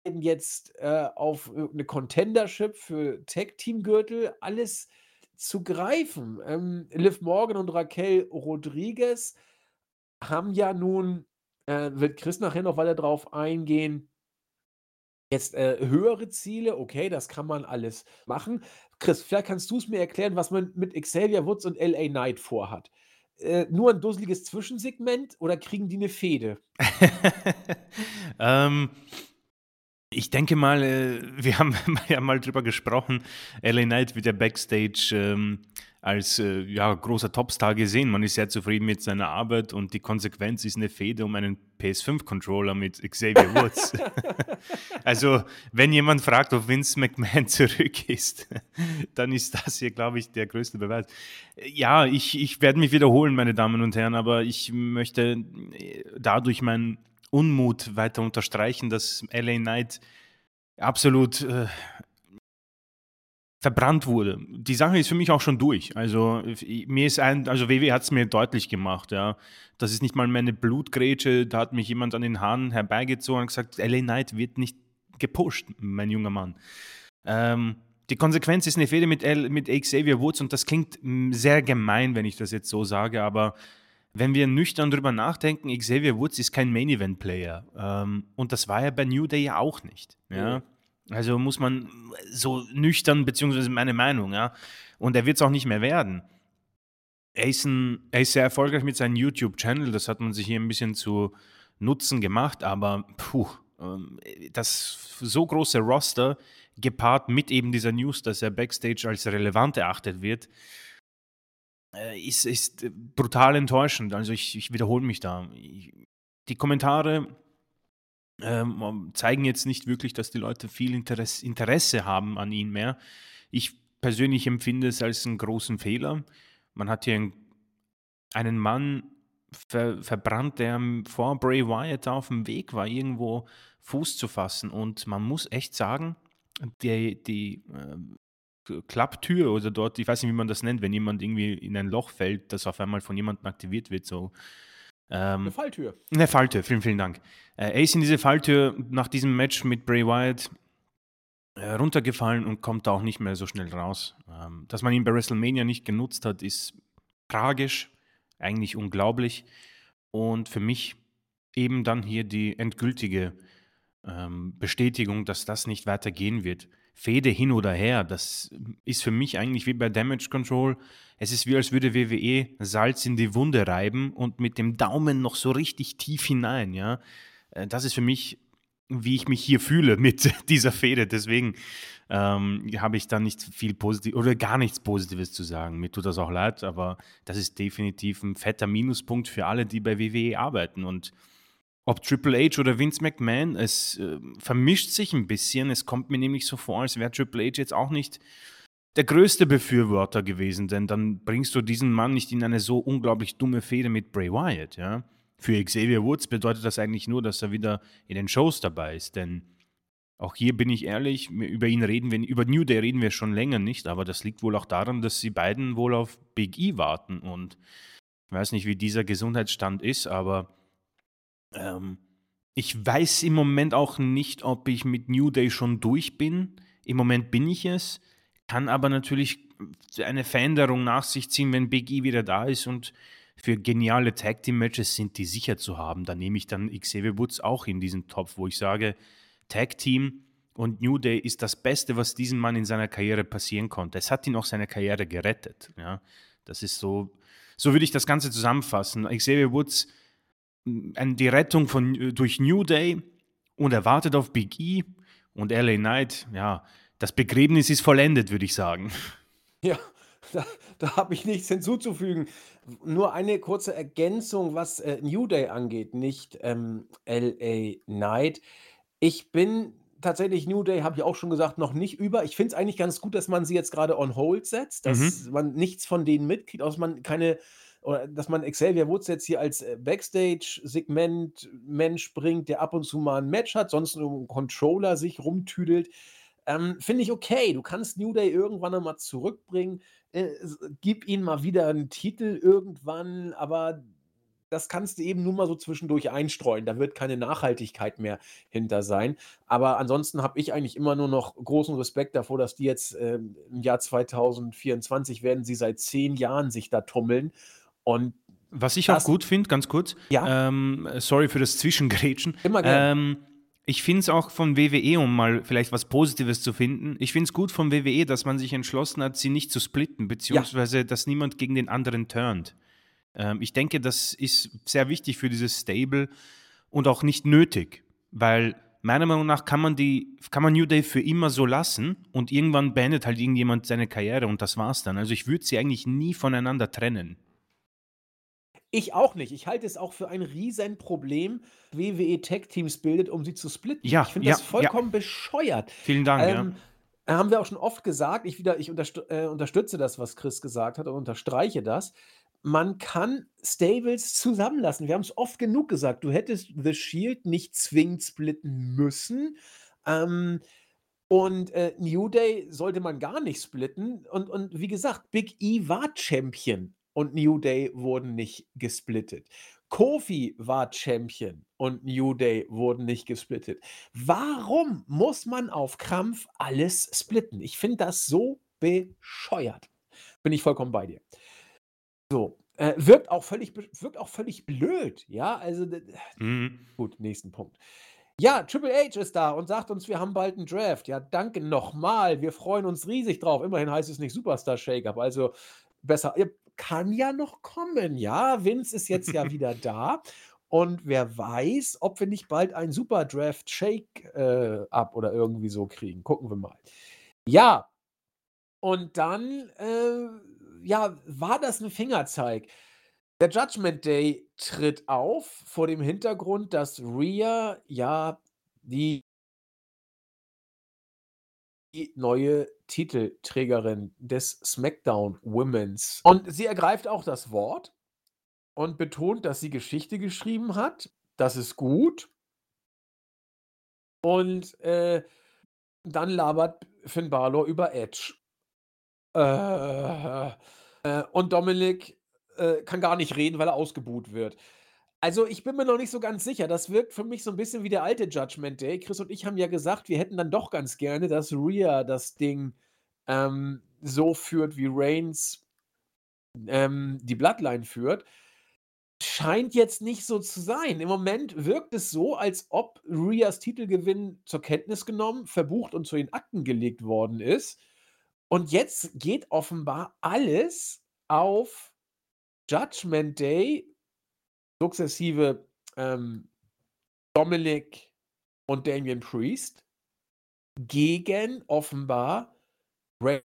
jetzt äh, auf eine Contendership für Tag-Team-Gürtel alles zu greifen? Ähm, Liv Morgan und Raquel Rodriguez haben ja nun, äh, wird Chris nachher noch weiter drauf eingehen, jetzt äh, höhere Ziele. Okay, das kann man alles machen. Chris, vielleicht kannst du es mir erklären, was man mit Xavier Woods und LA Knight vorhat. Äh, nur ein dusseliges Zwischensegment oder kriegen die eine Fehde? <laughs> ähm, ich denke mal, äh, wir haben <laughs> ja mal drüber gesprochen. LA Knight wird ja Backstage ähm, als äh, ja, großer Topstar gesehen. Man ist sehr zufrieden mit seiner Arbeit und die Konsequenz ist eine Fehde um einen PS5-Controller mit Xavier Woods. <laughs> also, wenn jemand fragt, ob Vince McMahon <laughs> zurück ist, dann ist das hier, glaube ich, der größte Beweis. Ja, ich, ich werde mich wiederholen, meine Damen und Herren, aber ich möchte äh, dadurch meinen Unmut weiter unterstreichen, dass LA Knight absolut äh, verbrannt wurde. Die Sache ist für mich auch schon durch. Also mir ist ein, also WW hat es mir deutlich gemacht, ja. Das ist nicht mal meine Blutgrätsche, da hat mich jemand an den Haaren herbeigezogen und gesagt, LA Knight wird nicht gepusht, mein junger Mann. Ähm, die Konsequenz ist eine Fehde mit, mit Xavier Woods und das klingt mm, sehr gemein, wenn ich das jetzt so sage, aber wenn wir nüchtern drüber nachdenken, Xavier Woods ist kein Main-Event-Player. Ähm, und das war er bei New Day ja auch nicht. Ja? Mhm. Also muss man so nüchtern, beziehungsweise meine Meinung, ja. Und er wird es auch nicht mehr werden. Er ist, ein, er ist sehr erfolgreich mit seinem YouTube-Channel, das hat man sich hier ein bisschen zu Nutzen gemacht, aber puh, ähm, das so große Roster gepaart mit eben dieser News, dass er backstage als relevant erachtet wird, ist, ist brutal enttäuschend. Also ich, ich wiederhole mich da. Die Kommentare ähm, zeigen jetzt nicht wirklich, dass die Leute viel Interesse, Interesse haben an ihm mehr. Ich persönlich empfinde es als einen großen Fehler. Man hat hier einen Mann ver verbrannt, der vor Bray Wyatt auf dem Weg war, irgendwo Fuß zu fassen. Und man muss echt sagen, die, die äh, Klapptür oder dort, ich weiß nicht, wie man das nennt, wenn jemand irgendwie in ein Loch fällt, das auf einmal von jemandem aktiviert wird, so ähm, eine Falltür. Eine Falltür, vielen, vielen Dank. Äh, er ist in diese Falltür nach diesem Match mit Bray Wyatt äh, runtergefallen und kommt da auch nicht mehr so schnell raus. Ähm, dass man ihn bei WrestleMania nicht genutzt hat, ist tragisch, eigentlich unglaublich. Und für mich eben dann hier die endgültige ähm, Bestätigung, dass das nicht weitergehen wird. Fede hin oder her, das ist für mich eigentlich wie bei Damage Control. Es ist wie als würde WWE Salz in die Wunde reiben und mit dem Daumen noch so richtig tief hinein, ja. Äh, das ist für mich, wie ich mich hier fühle <laughs> mit dieser Fehde. Deswegen ähm, habe ich da nicht viel positiv oder gar nichts Positives zu sagen. Mir tut das auch leid, aber das ist definitiv ein fetter Minuspunkt für alle, die bei WWE arbeiten und ob Triple H oder Vince McMahon, es äh, vermischt sich ein bisschen. Es kommt mir nämlich so vor, als wäre Triple H jetzt auch nicht der größte Befürworter gewesen, denn dann bringst du diesen Mann nicht in eine so unglaublich dumme Fehde mit Bray Wyatt, ja. Für Xavier Woods bedeutet das eigentlich nur, dass er wieder in den Shows dabei ist, denn auch hier bin ich ehrlich, über ihn reden wir, über New Day reden wir schon länger nicht, aber das liegt wohl auch daran, dass sie beiden wohl auf Big E warten und ich weiß nicht, wie dieser Gesundheitsstand ist, aber ähm, ich weiß im Moment auch nicht, ob ich mit New Day schon durch bin. Im Moment bin ich es, kann aber natürlich eine Veränderung nach sich ziehen, wenn Big E wieder da ist und für geniale Tag Team Matches sind die sicher zu haben. Da nehme ich dann Xavier Woods auch in diesen Topf, wo ich sage, Tag Team und New Day ist das Beste, was diesem Mann in seiner Karriere passieren konnte. Es hat ihn auch seine Karriere gerettet. Ja, das ist so, so würde ich das Ganze zusammenfassen. Xavier Woods die Rettung von, äh, durch New Day und er wartet auf Big E und LA Knight. Ja, das Begräbnis ist vollendet, würde ich sagen. Ja, da, da habe ich nichts hinzuzufügen. Nur eine kurze Ergänzung, was äh, New Day angeht, nicht ähm, LA Knight. Ich bin tatsächlich New Day, habe ich auch schon gesagt, noch nicht über. Ich finde es eigentlich ganz gut, dass man sie jetzt gerade on hold setzt, dass mhm. man nichts von denen mitkriegt, dass man keine oder dass man Xavier Woods jetzt hier als äh, Backstage-Segment Mensch bringt, der ab und zu mal ein Match hat, sonst nur um Controller sich rumtüdelt. Ähm, Finde ich okay. Du kannst New Day irgendwann nochmal zurückbringen. Äh, gib ihnen mal wieder einen Titel irgendwann, aber das kannst du eben nur mal so zwischendurch einstreuen. Da wird keine Nachhaltigkeit mehr hinter sein. Aber ansonsten habe ich eigentlich immer nur noch großen Respekt davor, dass die jetzt äh, im Jahr 2024 werden sie seit zehn Jahren sich da tummeln. Und was ich auch gut finde, ganz kurz, ja? ähm, sorry für das Zwischengrätschen. Immer gerne. Ähm, ich finde es auch von WWE, um mal vielleicht was Positives zu finden, ich finde es gut von WWE, dass man sich entschlossen hat, sie nicht zu splitten, beziehungsweise ja. dass niemand gegen den anderen turnt. Ähm, ich denke, das ist sehr wichtig für dieses Stable und auch nicht nötig, weil meiner Meinung nach kann man, die, kann man New Day für immer so lassen und irgendwann beendet halt irgendjemand seine Karriere und das war's dann. Also ich würde sie eigentlich nie voneinander trennen. Ich auch nicht. Ich halte es auch für ein Riesenproblem, WWE Tech Teams bildet, um sie zu splitten. Ja, ich finde ja, das vollkommen ja. bescheuert. Vielen Dank. Ähm, ja. Haben wir auch schon oft gesagt. Ich, wieder, ich unterst äh, unterstütze das, was Chris gesagt hat und unterstreiche das man kann Stables zusammenlassen. Wir haben es oft genug gesagt. Du hättest The Shield nicht zwingend splitten müssen. Ähm, und äh, New Day sollte man gar nicht splitten. Und, und wie gesagt, Big E war Champion und New Day wurden nicht gesplittet. Kofi war Champion und New Day wurden nicht gesplittet. Warum muss man auf Krampf alles splitten? Ich finde das so bescheuert. Bin ich vollkommen bei dir. So, äh, wirkt auch völlig wirkt auch völlig blöd, ja? Also, Mhm. gut, nächsten Punkt. Ja, Triple H ist da und sagt uns, wir haben bald einen Draft. Ja, danke nochmal. Wir freuen uns riesig drauf. Immerhin heißt es nicht Superstar Shake-up, also besser kann ja noch kommen, ja? Vince ist jetzt ja <laughs> wieder da und wer weiß, ob wir nicht bald einen Super Draft Shake-up äh, oder irgendwie so kriegen. Gucken wir mal. Ja, und dann, äh ja, war das ein Fingerzeig? Der Judgment Day tritt auf vor dem Hintergrund, dass Rhea ja die die neue Titelträgerin des SmackDown Women's. Und sie ergreift auch das Wort und betont, dass sie Geschichte geschrieben hat. Das ist gut. Und äh, dann labert Finn Balor über Edge. Äh, äh, und Dominik äh, kann gar nicht reden, weil er ausgebuht wird. Also, ich bin mir noch nicht so ganz sicher. Das wirkt für mich so ein bisschen wie der alte Judgment Day. Chris und ich haben ja gesagt, wir hätten dann doch ganz gerne, dass Rhea das Ding ähm, so führt, wie Reigns ähm, die Bloodline führt. Scheint jetzt nicht so zu sein. Im Moment wirkt es so, als ob Rheas Titelgewinn zur Kenntnis genommen, verbucht und zu den Akten gelegt worden ist. Und jetzt geht offenbar alles auf Judgment Day, sukzessive ähm, Dominic und Damien Priest gegen offenbar Rey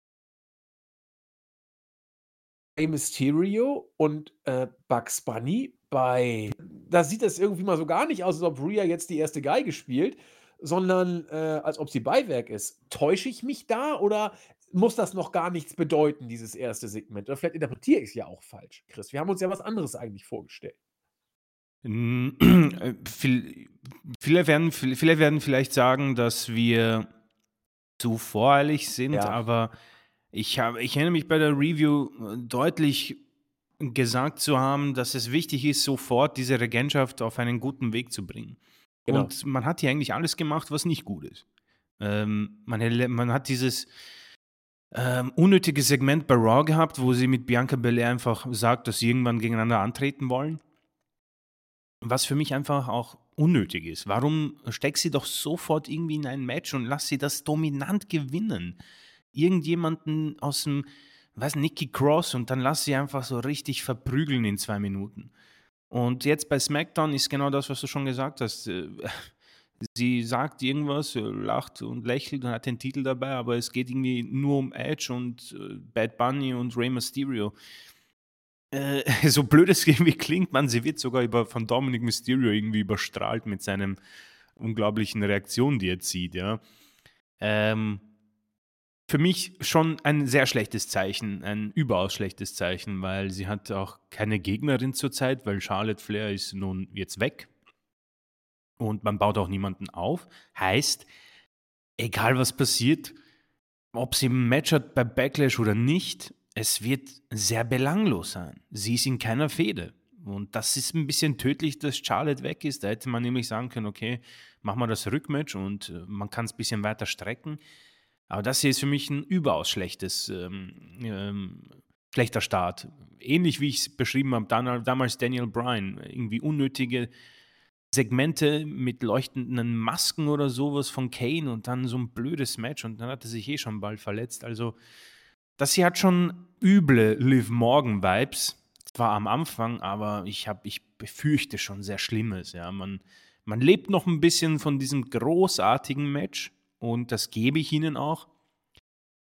Mysterio und äh, Bugs Bunny bei. Da sieht es irgendwie mal so gar nicht aus, als ob Rhea jetzt die erste Geige spielt, sondern äh, als ob sie Beiwerk ist. Täusche ich mich da oder muss das noch gar nichts bedeuten, dieses erste Segment? Oder vielleicht interpretiere ich es ja auch falsch, Chris. Wir haben uns ja was anderes eigentlich vorgestellt. <clears throat> Äh, viele werden, viele werden vielleicht sagen, dass wir zu voreilig sind, ja. aber ich, habe, ich erinnere mich bei der Review äh, deutlich gesagt zu haben, dass es wichtig ist, sofort diese Regentschaft auf einen guten Weg zu bringen. Genau. Und man hat hier eigentlich alles gemacht, was nicht gut ist. Ähm, man, man, hat dieses ähm, unnötige Segment bei Raw gehabt, wo sie mit Bianca Belair einfach sagt, dass sie irgendwann gegeneinander antreten wollen. Was für mich einfach auch unnötig ist. Warum steck sie doch sofort irgendwie in ein Match und lass sie das dominant gewinnen? Irgendjemanden aus dem, weiß Nikki Cross und dann lass sie einfach so richtig verprügeln in zwei Minuten. Und jetzt bei SmackDown ist genau das, was du schon gesagt hast. Äh, <laughs> sie sagt irgendwas, äh, lacht und lächelt und hat den Titel dabei, aber es geht irgendwie nur um Edge und äh, Bad Bunny und Rey Mysterio. Äh, <laughs> so blöd es irgendwie klingt, man, sie wird sogar über, von Dominic Mysterio irgendwie überstrahlt mit seinen unglaublichen Reaktionen, die er zieht, ja. Ähm, für mich schon ein sehr schlechtes Zeichen, ein überaus schlechtes Zeichen, weil sie hat auch keine Gegnerin zurzeit, weil Charlotte Flair ist nun jetzt weg und man baut auch niemanden auf. Heißt, egal was passiert, ob sie ein Match hat bei Backlash oder nicht, es wird sehr belanglos sein. Sie ist in keiner Fehde. Und das ist ein bisschen tödlich, dass Charlotte weg ist. Da hätte man nämlich sagen können, okay, machen wir das Rückmatch und äh, man kann es ein bisschen weiter strecken. Aber das hier ist für mich ein überaus schlechtes, ähm, ähm, schlechter Start. Ähnlich wie ich es beschrieben habe, damals Daniel Bryan. Irgendwie unnötige Segmente mit leuchtenden Masken oder sowas von Kane und dann so ein blödes Match und dann hat er sich eh schon bald verletzt. Also, das hier hat schon üble Liv Morgan Vibes. Zwar am Anfang, aber ich, hab, ich befürchte schon sehr Schlimmes. Ja. Man, man lebt noch ein bisschen von diesem großartigen Match und das gebe ich ihnen auch.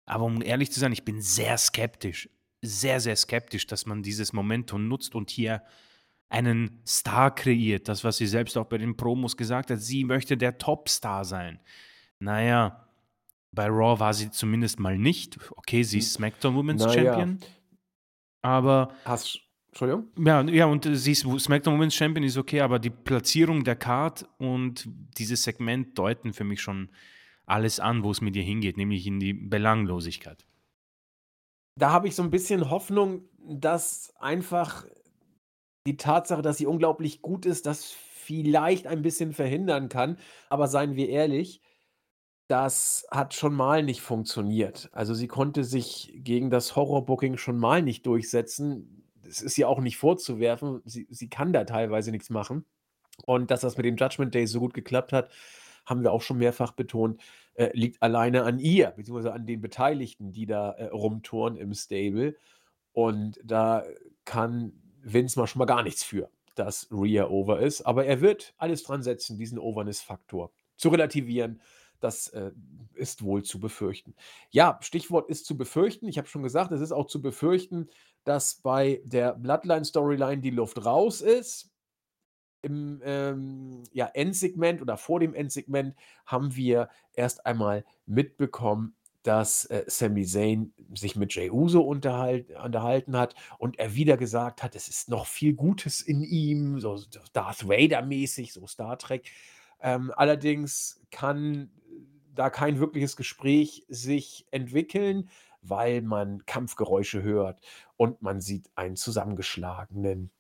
Aber um ehrlich zu sein, ich bin sehr skeptisch, sehr, sehr skeptisch, dass man dieses Momentum nutzt und hier einen Star kreiert. Das, was sie selbst auch bei den Promos gesagt hat. Sie möchte der Topstar sein. Naja, bei Raw war sie zumindest mal nicht. Okay, sie ist hm. SmackDown Women's naja. Champion. Aber. Hast, Entschuldigung? Ja, ja, und sie ist SmackDown Women's Champion ist okay, aber die Platzierung der Card und dieses Segment deuten für mich schon alles an, wo es mit ihr hingeht, nämlich in die Belanglosigkeit. Da habe ich so ein bisschen Hoffnung, dass einfach die Tatsache, dass sie unglaublich gut ist, das vielleicht ein bisschen verhindern kann. Aber seien wir ehrlich, das hat schon mal nicht funktioniert. Also sie konnte sich gegen das Horrorbooking schon mal nicht durchsetzen. Es ist ihr auch nicht vorzuwerfen. Sie, sie kann da teilweise nichts machen. Und dass das mit dem Judgment Day so gut geklappt hat, haben wir auch schon mehrfach betont, äh, liegt alleine an ihr, beziehungsweise an den Beteiligten, die da äh, rumtouren im Stable. Und da kann Vince mal schon mal gar nichts für, dass Rhea over ist. Aber er wird alles dran setzen, diesen Overness-Faktor zu relativieren. Das äh, ist wohl zu befürchten. Ja, Stichwort ist zu befürchten. Ich habe schon gesagt, es ist auch zu befürchten, dass bei der Bloodline-Storyline die Luft raus ist. Im ähm, ja, Endsegment oder vor dem Endsegment haben wir erst einmal mitbekommen, dass äh, Sami Zayn sich mit Jey Uso unterhalt, unterhalten hat und er wieder gesagt hat, es ist noch viel Gutes in ihm, so Darth Vader-mäßig, so Star Trek. Ähm, allerdings kann da kein wirkliches Gespräch sich entwickeln, weil man Kampfgeräusche hört und man sieht einen zusammengeschlagenen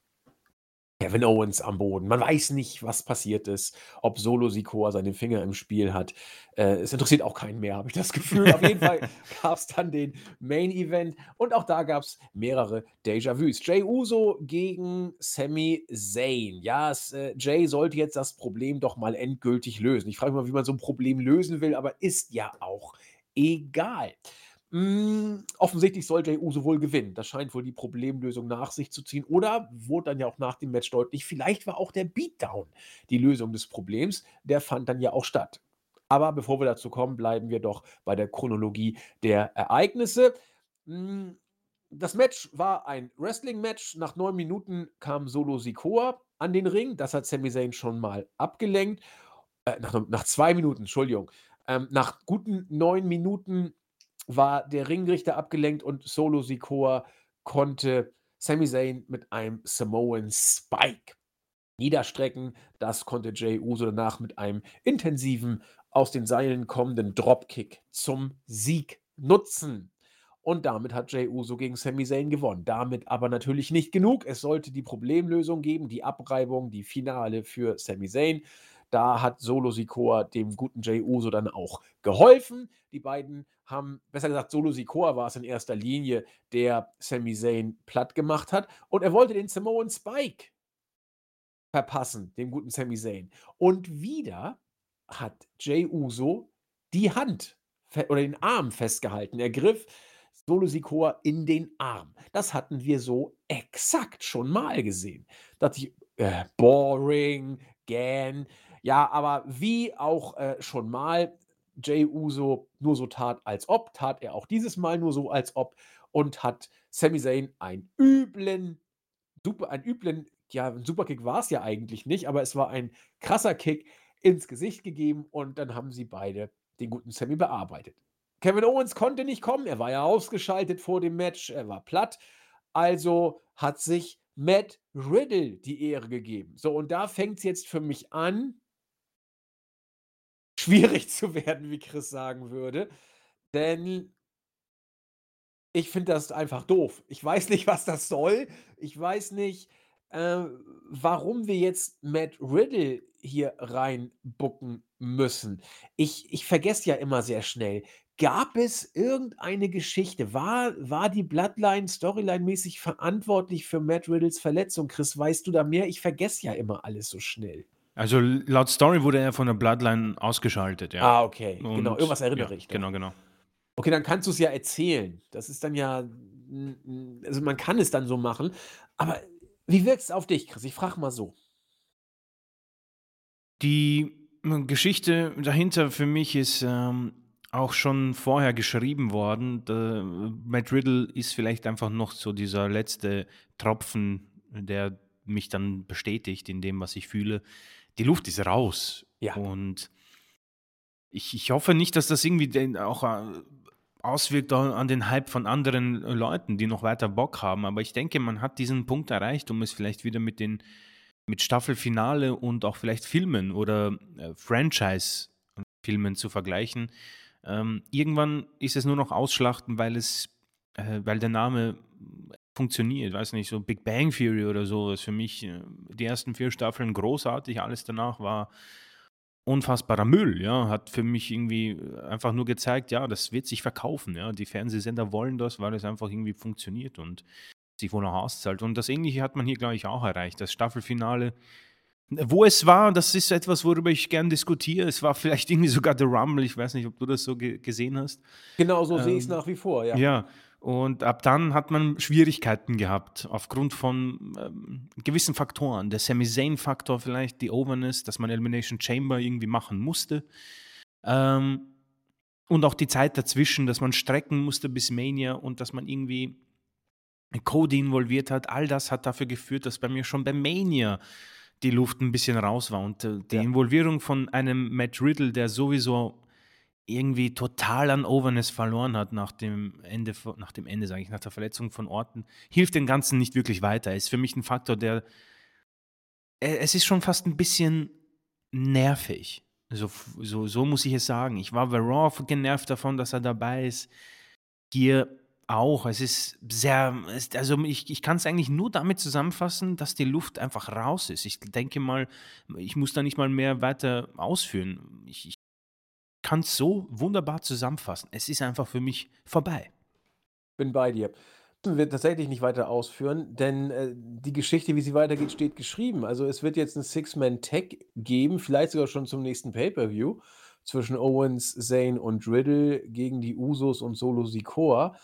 Kevin Owens am Boden. Man weiß nicht, was passiert ist, ob Solo Sikoa seinen Finger im Spiel hat. Äh, es interessiert auch keinen mehr, habe ich das Gefühl. Auf jeden Fall <laughs> gab es dann den Main Event und auch da gab es mehrere Déjà-vus. Jay Uso gegen Sami Zayn. Ja, es, äh, Jay sollte jetzt das Problem doch mal endgültig lösen. Ich frage mich mal, wie man so ein Problem lösen will, aber ist ja auch egal. Hm, offensichtlich soll Jey Uso wohl gewinnen. Das scheint wohl die Problemlösung nach sich zu ziehen. Oder wurde dann ja auch nach dem Match deutlich, vielleicht war auch der Beatdown die Lösung des Problems. Der fand dann ja auch statt. Aber bevor wir dazu kommen, bleiben wir doch bei der Chronologie der Ereignisse. Hm, das Match war ein Wrestling-Match. Nach neun Minuten kam Solo Sikoa an den Ring. Das hat Sami Zayn schon mal abgelenkt. Äh, nach, nach, zwei Minuten, Entschuldigung. Ähm, nach guten neun Minuten war der Ringrichter abgelenkt und Solo Sikoa konnte Sami Zayn mit einem Samoan Spike niederstrecken. Das konnte Jay Uso danach mit einem intensiven, aus den Seilen kommenden Dropkick zum Sieg nutzen. Und damit hat Jay Uso gegen Sami Zayn gewonnen. Damit aber natürlich nicht genug. Es sollte die Problemlösung geben, die Abreibung, die Finale für Sami Zayn. Da hat Solo Sikoa dem guten Jay Uso dann auch geholfen. Die beiden haben, besser gesagt, Solo Sikoa war es in erster Linie, der Sami Zayn platt gemacht hat. Und er wollte den Samoan Spike verpassen, dem guten Sami Zayn. Und wieder hat Jay Uso die Hand oder den Arm festgehalten. Er griff Solo Sikoa in den Arm. Das hatten wir so exakt schon mal gesehen. Da dachte ich, äh, boring, gan. Ja, aber wie auch äh, schon mal, Jay Uso nur so tat, als ob, tat er auch dieses Mal nur so, als ob und hat Sami Zayn einen üblen, super, einen üblen, ja, ein Superkick war es ja eigentlich nicht, aber es war ein krasser Kick ins Gesicht gegeben und dann haben sie beide den guten Sammy bearbeitet. Kevin Owens konnte nicht kommen, er war ja ausgeschaltet vor dem Match, er war platt, also hat sich Matt Riddle die Ehre gegeben. So, und da fängt es jetzt für mich an, schwierig zu werden, wie Chris sagen würde. Denn ich finde das einfach doof. Ich weiß nicht, was das soll. Ich weiß nicht, äh, warum wir jetzt Matt Riddle hier reinbucken müssen. Ich ich vergesse ja immer sehr schnell. Gab es irgendeine Geschichte? War war die Bloodline storyline-mäßig verantwortlich für Matt Riddles Verletzung? Chris, weißt du da mehr? Ich vergesse ja immer alles so schnell. Also laut Story wurde er von der Bloodline ausgeschaltet, ja. Ah, okay. Genau, Und irgendwas erinnere ja, ich da. genau, genau. Okay, dann kannst du es ja erzählen. Das ist dann ja also, man kann es dann so machen. Aber wie wirkt's auf dich, Chris? Ich frage mal so. Die hm, Geschichte dahinter für mich ist, ähm, auch schon vorher geschrieben worden. Da Matt Riddle ist vielleicht einfach noch so dieser letzte Tropfen, der mich dann bestätigt in dem, was ich fühle. Die Luft ist raus Ja. und ich ich hoffe nicht, dass das irgendwie auch, äh, auswirkt an den Hype von anderen äh, Leuten, die noch weiter Bock haben. Aber ich denke, man hat diesen Punkt erreicht, um es vielleicht wieder mit den mit Staffelfinale und auch vielleicht Filmen oder, äh, Franchise-Filmen zu vergleichen. Ähm, irgendwann ist es nur noch ausschlachten, weil es äh, weil der Name funktioniert. Weiß nicht, so Big Bang Theory oder so ist für mich, äh, die ersten 4 Staffeln großartig, alles danach war unfassbarer Müll, ja. Hat für mich irgendwie äh, einfach nur gezeigt, ja, das wird sich verkaufen, ja. Die Fernsehsender wollen das, weil es einfach irgendwie funktioniert und sich wohl auch auszahlt. Und das Ähnliche hat man hier, glaube ich, auch erreicht. Das Staffelfinale, wo es war, das ist etwas, worüber ich gern diskutiere. Es war vielleicht <laughs> irgendwie sogar The Rumble. Ich weiß nicht, ob du das so ge gesehen hast. Genau so sehe ich's Ähm, nach wie vor, ja. ja, und ab dann hat man Schwierigkeiten gehabt aufgrund von, ähm, gewissen Faktoren. Der Sami Zayn-Faktor vielleicht, die Overness, dass man Elimination Chamber irgendwie machen musste. Ähm, und auch die Zeit dazwischen, dass man strecken musste bis Mania und dass man irgendwie Cody involviert hat. All das hat dafür geführt, dass bei mir schon bei Mania die Luft ein bisschen raus war. Und, äh, die Ja. Involvierung von einem Matt Riddle, der sowieso irgendwie total an Overness verloren hat nach dem Ende nach dem Ende, sage ich, nach der Verletzung von Orton, hilft dem Ganzen nicht wirklich weiter. Ist für mich ein Faktor, der äh, es ist schon fast ein bisschen nervig. So so so muss ich es sagen. Ich war bei Raw genervt davon, dass er dabei ist. Hier auch. Es ist sehr es also, ich ich kann's eigentlich nur damit zusammenfassen, dass die Luft einfach raus ist. Ich denke mal, ich muss da nicht mal mehr weiter ausführen. Ich ich kann's so wunderbar zusammenfassen. Es ist einfach für mich vorbei. Bin bei dir. Wir tatsächlich nicht weiter ausführen, denn, äh, die Geschichte, wie sie weitergeht, steht geschrieben. Also, es wird jetzt 'n Six-Man-Tag geben, vielleicht sogar schon zum nächsten Pay-per-View zwischen Owens, Zayn und Riddle gegen die Usos und Solo Sikoa,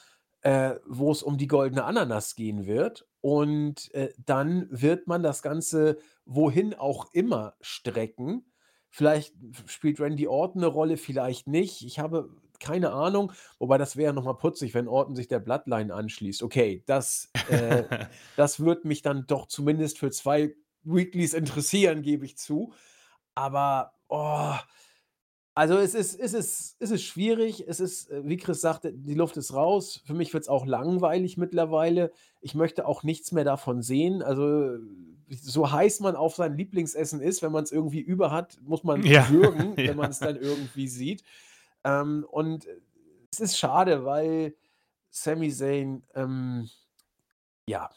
äh, wo es um die goldene Ananas gehen wird. Und, äh, dann wird man das Ganze wohin auch immer strecken. Vielleicht spielt Randy Orton 'ne Rolle, vielleicht nicht. Ich habe keine Ahnung, wobei das wäre noch mal putzig, wenn Orton sich der Bloodline anschließt. Okay, das, äh <laughs> das würde mich dann doch zumindest für 2 Weeklies interessieren, gebe ich zu. Aber, oh, also, es ist es ist es ist schwierig. Es ist, äh, wie Chris sagte, die Luft ist raus. Für mich wird's auch langweilig mittlerweile. Ich möchte auch nichts mehr davon sehen. Also, so heiß man auf sein Lieblingsessen ist, wenn man's irgendwie über hat, muss man Ja, <laughs> würgen, ja. wenn man's dann irgendwie sieht. Ähm, und es ist schade, weil Sami Zayn, ähm, ja,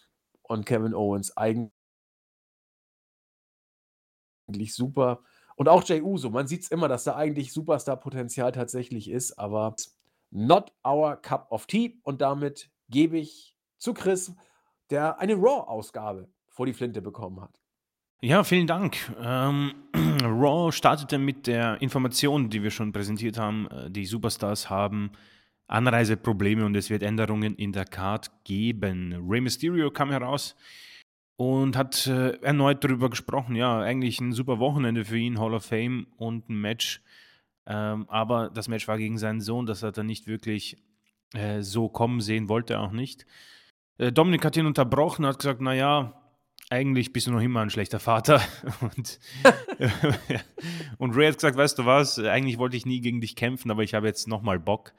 und Kevin Owens eigen eigentlich super. Und auch Jey Uso. Man sieht's immer, dass da eigentlich Superstar-Potenzial tatsächlich ist, aber not our cup of tea. Und damit gebe ich zu Chris, der eine Raw-Ausgabe vor die Flinte bekommen hat. Ja, vielen Dank. Ähm, <clears throat> Raw startete mit der Information, die wir schon präsentiert haben. Äh, die Superstars haben Anreiseprobleme und es wird Änderungen in der Card geben. Rey Mysterio kam heraus und hat, äh, erneut darüber gesprochen. Ja, eigentlich 'n super Wochenende für ihn, Hall of Fame und 'n Match. Ähm, aber das Match war gegen seinen Sohn. Das hat er nicht wirklich, äh, so kommen sehen, wollte er auch nicht. Äh, Dominik hat ihn unterbrochen, hat gesagt: „Na ja, eigentlich bist du noch immer ein schlechter Vater.“ <laughs> Und <laughs> und Rey hat gesagt: „Weißt du was? Eigentlich wollte ich nie gegen dich kämpfen, aber ich habe jetzt noch mal Bock.“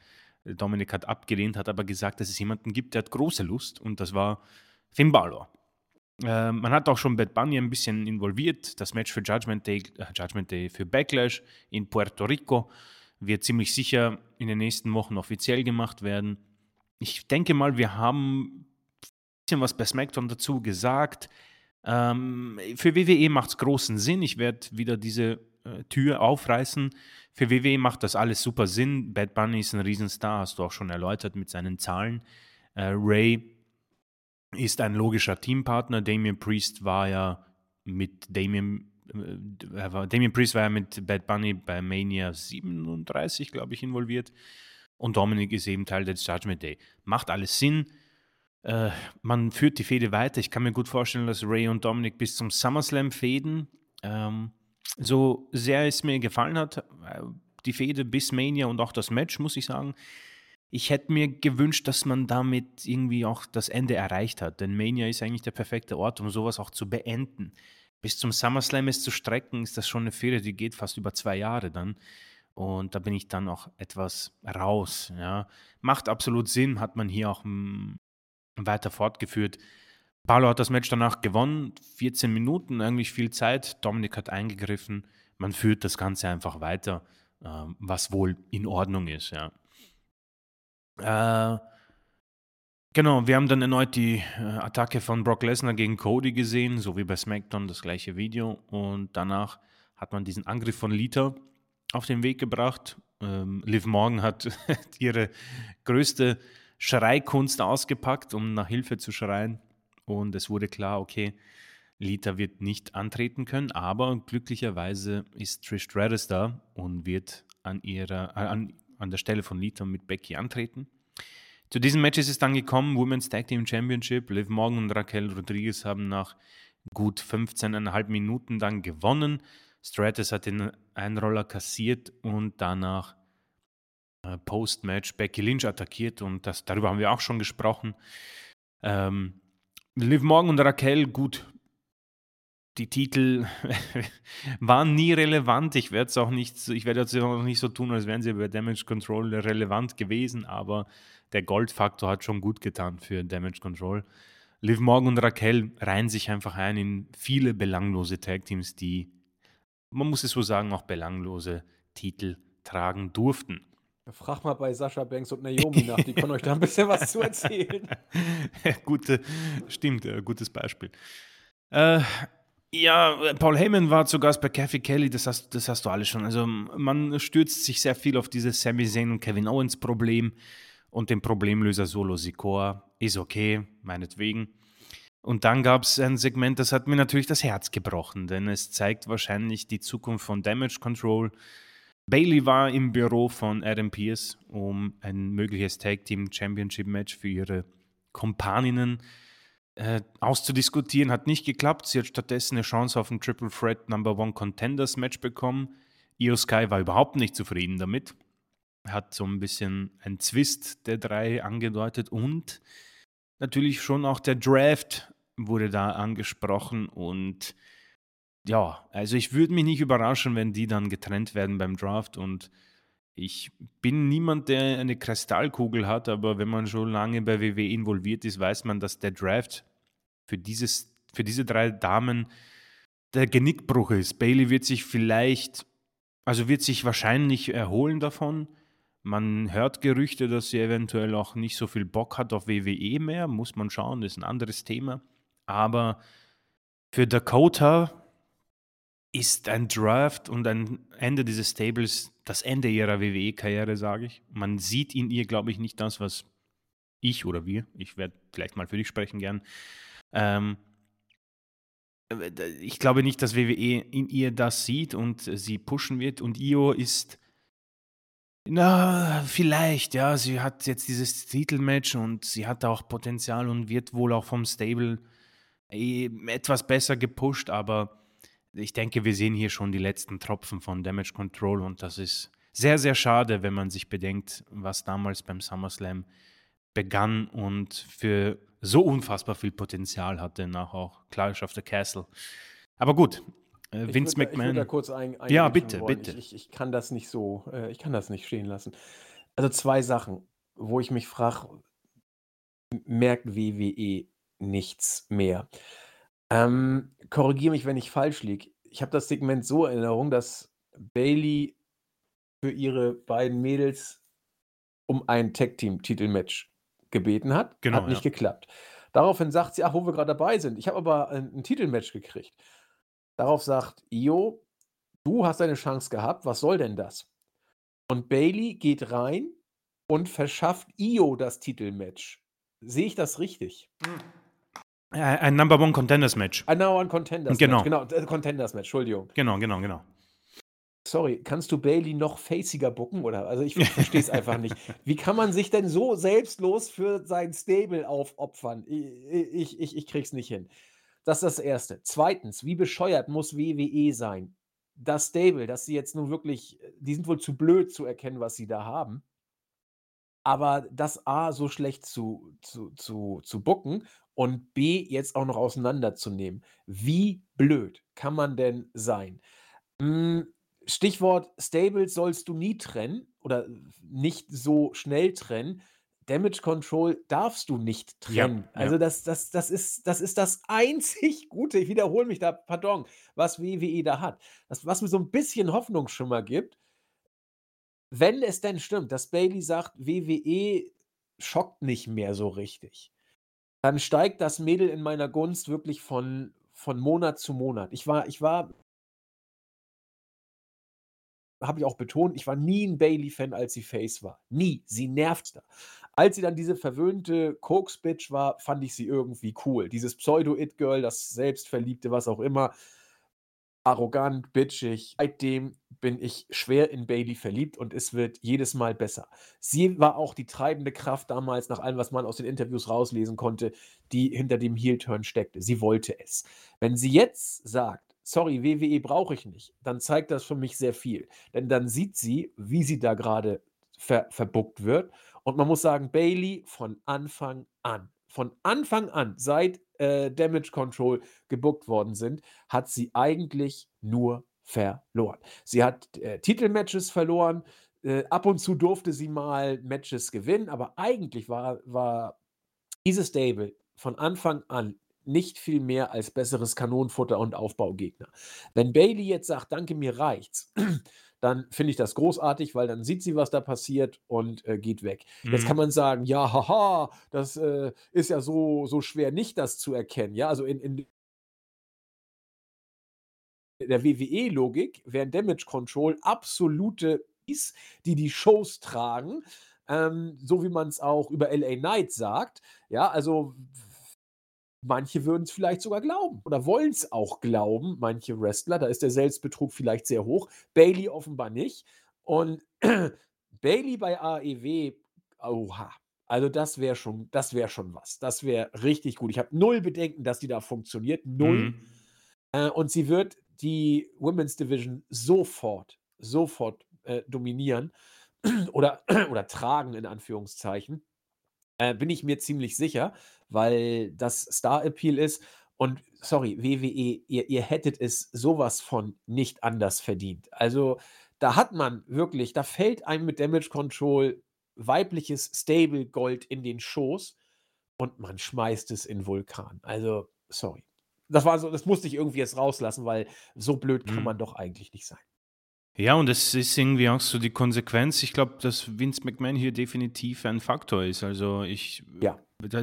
Dominik hat abgelehnt, hat aber gesagt, dass es jemanden gibt, der hat große Lust und das war Finn Balor. Äh, man hat auch schon Bad Bunny ein bisschen involviert. Das Match für Judgment Day, äh, Judgment Day für Backlash in Puerto Rico wird ziemlich sicher in den nächsten Wochen offiziell gemacht werden. Ich denke mal, wir haben ein bisschen was bei SmackDown dazu gesagt. Ähm, für WWE macht es großen Sinn. Ich werde wieder diese äh, Tür aufreißen. Für WWE macht das alles super Sinn. Bad Bunny ist ein Riesenstar, hast du auch schon erläutert mit seinen Zahlen. Äh, Ray ist ein logischer Teampartner. Damien Priest war ja mit Damien, äh, Damien Priest war ja mit Bad Bunny bei Mania 37, glaube ich, involviert. Und Dominic ist eben Teil des Judgment Day. Macht alles Sinn. Äh, man führt die Fehde weiter. Ich kann mir gut vorstellen, dass Ray und Dominic bis zum SummerSlam fäden. Ähm, so sehr es mir gefallen hat, äh, die Fehde bis Mania und auch das Match, muss ich sagen, ich hätte mir gewünscht, dass man damit irgendwie auch das Ende erreicht hat. Denn Mania ist eigentlich der perfekte Ort, um sowas auch zu beenden. Bis zum SummerSlam es zu strecken, ist das schon eine Fehde, die geht fast über zwei Jahre dann. Und da bin ich dann auch etwas raus. Ja. Macht absolut Sinn, hat man hier auch hm, weiter fortgeführt. Paulo hat das Match danach gewonnen, 14 Minuten, eigentlich viel Zeit. Dominik hat eingegriffen. Man führt das Ganze einfach weiter, äh, was wohl in Ordnung ist. Ja. Äh, genau, wir haben dann erneut die äh, Attacke von Brock Lesnar gegen Cody gesehen, so wie bei SmackDown das gleiche Video. Und danach hat man diesen Angriff von Lita auf den Weg gebracht. Ähm, Liv Morgan hat <laughs> ihre größte Schreikunst ausgepackt, um nach Hilfe zu schreien. Und es wurde klar, okay, Lita wird nicht antreten können, aber glücklicherweise ist Trish Stratus da und wird an ihrer, äh, an an der Stelle von Lita mit Becky antreten. Zu diesem Match ist es dann gekommen, Women's Tag Team Championship. Liv Morgan und Raquel Rodriguez haben nach gut 15,5 Minuten dann gewonnen. Stratus hat den Einroller kassiert und danach äh, Post-Match Becky Lynch attackiert und das, darüber haben wir auch schon gesprochen. Ähm, Liv Morgan und Raquel, gut, die Titel <laughs> waren nie relevant. Ich werde es auch nicht, ich werde jetzt auch nicht so tun, als wären sie bei Damage Control relevant gewesen, aber der Goldfaktor hat schon gut getan für Damage Control. Liv Morgan und Raquel reihen sich einfach ein in viele belanglose Tag Teams, die, man muss es so sagen, auch belanglose Titel tragen durften. Frag mal bei Sascha Banks und Naomi nach, die können euch da ein bisschen was zu erzählen. <laughs> Gute, stimmt, äh, gutes Beispiel. Äh, ja, Paul Heyman war zu Gast bei Kathy Kelly, das hast, das hast du alles schon. Also man stürzt sich sehr viel auf dieses Sami Zayn und Kevin Owens Problem und den Problemlöser Solo Sikoa. Ist okay, meinetwegen. Und dann gab es ein Segment, das hat mir natürlich das Herz gebrochen, denn es zeigt wahrscheinlich die Zukunft von Damage Control. Bailey war im Büro von Adam Pierce, um ein mögliches Tag Team Championship Match für ihre Kompaninnen äh, auszudiskutieren. Hat nicht geklappt. Sie hat stattdessen eine Chance auf ein Triple Threat Number One Contenders Match bekommen. Io Sky war überhaupt nicht zufrieden damit. Hat so ein bisschen ein Zwist der drei angedeutet und natürlich schon auch der Draft wurde da angesprochen und ja, also ich würde mich nicht überraschen, wenn die dann getrennt werden beim Draft und ich bin niemand, der eine Kristallkugel hat, aber wenn man schon lange bei WWE involviert ist, weiß man, dass der Draft für, dieses, für diese drei Damen der Genickbruch ist. Bailey wird sich vielleicht, also wird sich wahrscheinlich erholen davon. Man hört Gerüchte, dass sie eventuell auch nicht so viel Bock hat auf WWE mehr. Muss man schauen, das ist ein anderes Thema. Aber für Dakota ist ein Draft und ein Ende dieses Stables das Ende ihrer WWE-Karriere, sage ich. Man sieht in ihr, glaube ich, nicht das, was ich oder wir, ich werde vielleicht mal für dich sprechen gern, ähm, ich glaube nicht, dass WWE in ihr das sieht und sie pushen wird. Und Io ist, na, vielleicht, ja, sie hat jetzt dieses Titelmatch und sie hat auch Potenzial und wird wohl auch vom Stable eh etwas besser gepusht, aber ich denke, wir sehen hier schon die letzten Tropfen von Damage Control und das ist sehr, sehr schade, wenn man sich bedenkt, was damals beim SummerSlam begann und für so unfassbar viel Potenzial hatte nach auch Clash of the Castle. Aber gut, äh, Vince würd, McMahon. Ich da kurz ein, ein ja, bitte, wollen. bitte. Ich, ich, ich, kann das nicht so, äh, ich kann das nicht stehen lassen. Also zwei Sachen, wo ich mich frage, merkt WWE nichts mehr? Ähm, korrigiere mich, wenn ich falsch liege. Ich habe das Segment so in Erinnerung, dass Bayley für ihre beiden Mädels um ein Tag-Team-Titelmatch gebeten hat. Genau, Hat nicht ja. geklappt. Daraufhin sagt sie: „Ach, wo wir gerade dabei sind, ich habe aber ein 'n Titelmatch gekriegt.“ Darauf sagt Io: „Du hast deine Chance gehabt, was soll denn das?“ Und Bayley geht rein und verschafft Io das Titelmatch. Sehe ich das richtig? Äh, ein Number One Contenders Match. Ein Number One Contenders Genau. Match, genau, äh, Contenders Match, Entschuldigung. Genau, genau, genau. Sorry, kannst du Bayley noch faciger booken oder also, ich verstehe es <laughs> einfach nicht. Wie kann man sich denn so selbstlos für sein Stable aufopfern? Ich ich ich kriege es nicht hin. Das ist das Erste. Zweitens, wie bescheuert muss WWE sein? Das Stable, das sie jetzt nun wirklich die sind wohl zu blöd zu erkennen, was sie da haben. Aber das A so schlecht zu zu zu zu booken und B jetzt auch noch auseinanderzunehmen. Wie blöd kann man denn sein? Hm, Stichwort Stables sollst du nie trennen oder nicht so schnell trennen. Damage Control darfst du nicht Ja, trennen. ja. Also, das das das ist das ist das <laughs> einzig Gute, ich wiederhole mich da, pardon, was WWE da hat. Das, was mir so 'n bisschen Hoffnungsschimmer gibt wenn es denn stimmt, dass Bayley sagt, WWE schockt nicht mehr so richtig, dann steigt das Mädel in meiner Gunst wirklich von von Monat zu Monat. Ich war ich war habe ich auch betont, ich war nie 'n Bayley-Fan, als sie Face war. Nie. Sie nervt da. Als sie dann diese verwöhnte Koks-Bitch war, fand ich sie irgendwie cool. Dieses Pseudo-It-Girl, das Selbstverliebte, was auch immer. Arrogant, bitchig. Seitdem bin ich schwer in Bayley verliebt und es wird jedes Mal besser. Sie war auch die treibende Kraft damals, nach allem, was man aus den Interviews rauslesen konnte, die hinter dem Heel-Turn steckte. Sie wollte es. Wenn sie jetzt sagt: „Sorry, WWE brauche ich nicht“, dann zeigt das für mich sehr viel. Denn dann sieht sie, wie sie da grade ver verbookt wird. Und man muss sagen, Bayley von Anfang an von Anfang an, seit, äh, Damage Control gebookt worden sind, hat sie eigentlich nur verloren. Sie hat, äh, Titelmatches verloren. Äh, ab und zu durfte sie mal Matches gewinnen, aber eigentlich war war dieses Stable von Anfang an nicht viel mehr als besseres Kanonenfutter und Aufbaugegner. Wenn Bayley jetzt sagt: „Danke, mir reicht's“, dann finde ich das großartig, weil dann sieht sie, was da passiert und, äh, geht weg. Jetzt kann Mhm. man sagen: „Ja, haha, das, äh, ist ja so so schwer nicht, das zu erkennen“, ja? Also, in in der WWE-Logik wären Damage Control absolute die die Shows tragen, ähm, so wie man's auch über LA Knight sagt. Ja, also manche würden's vielleicht sogar glauben oder wollen's auch glauben, manche Wrestler. Da ist der Selbstbetrug vielleicht sehr hoch. Bayley offenbar nicht. Und <clears throat> Bayley bei AEW, oha. Also, das wäre schon das wäre schon was. Das wäre richtig gut. Ich habe 0 Bedenken, dass die da funktioniert, 0. Mhm. Äh, und sie wird die Women's Division sofort, sofort, äh, dominieren <clears throat> oder <clears throat> oder tragen in Anführungszeichen. Äh, bin ich mir ziemlich sicher, weil das Star Appeal ist. Und sorry, WWE, ihr ihr hättet es so was von nicht anders verdient. Also, da hat man wirklich da fällt einem mit Damage Control weibliches Stable-Gold in den Schoß und man schmeißt es in Vulkan. Also, sorry. Das war so das musste ich irgendwie jetzt rauslassen, weil so blöd kann Mhm. man doch eigentlich nicht sein. Ja, und es ist irgendwie auch so die Konsequenz. Ich glaube, dass Vince McMahon hier definitiv ein Faktor ist. Also, ich Ja.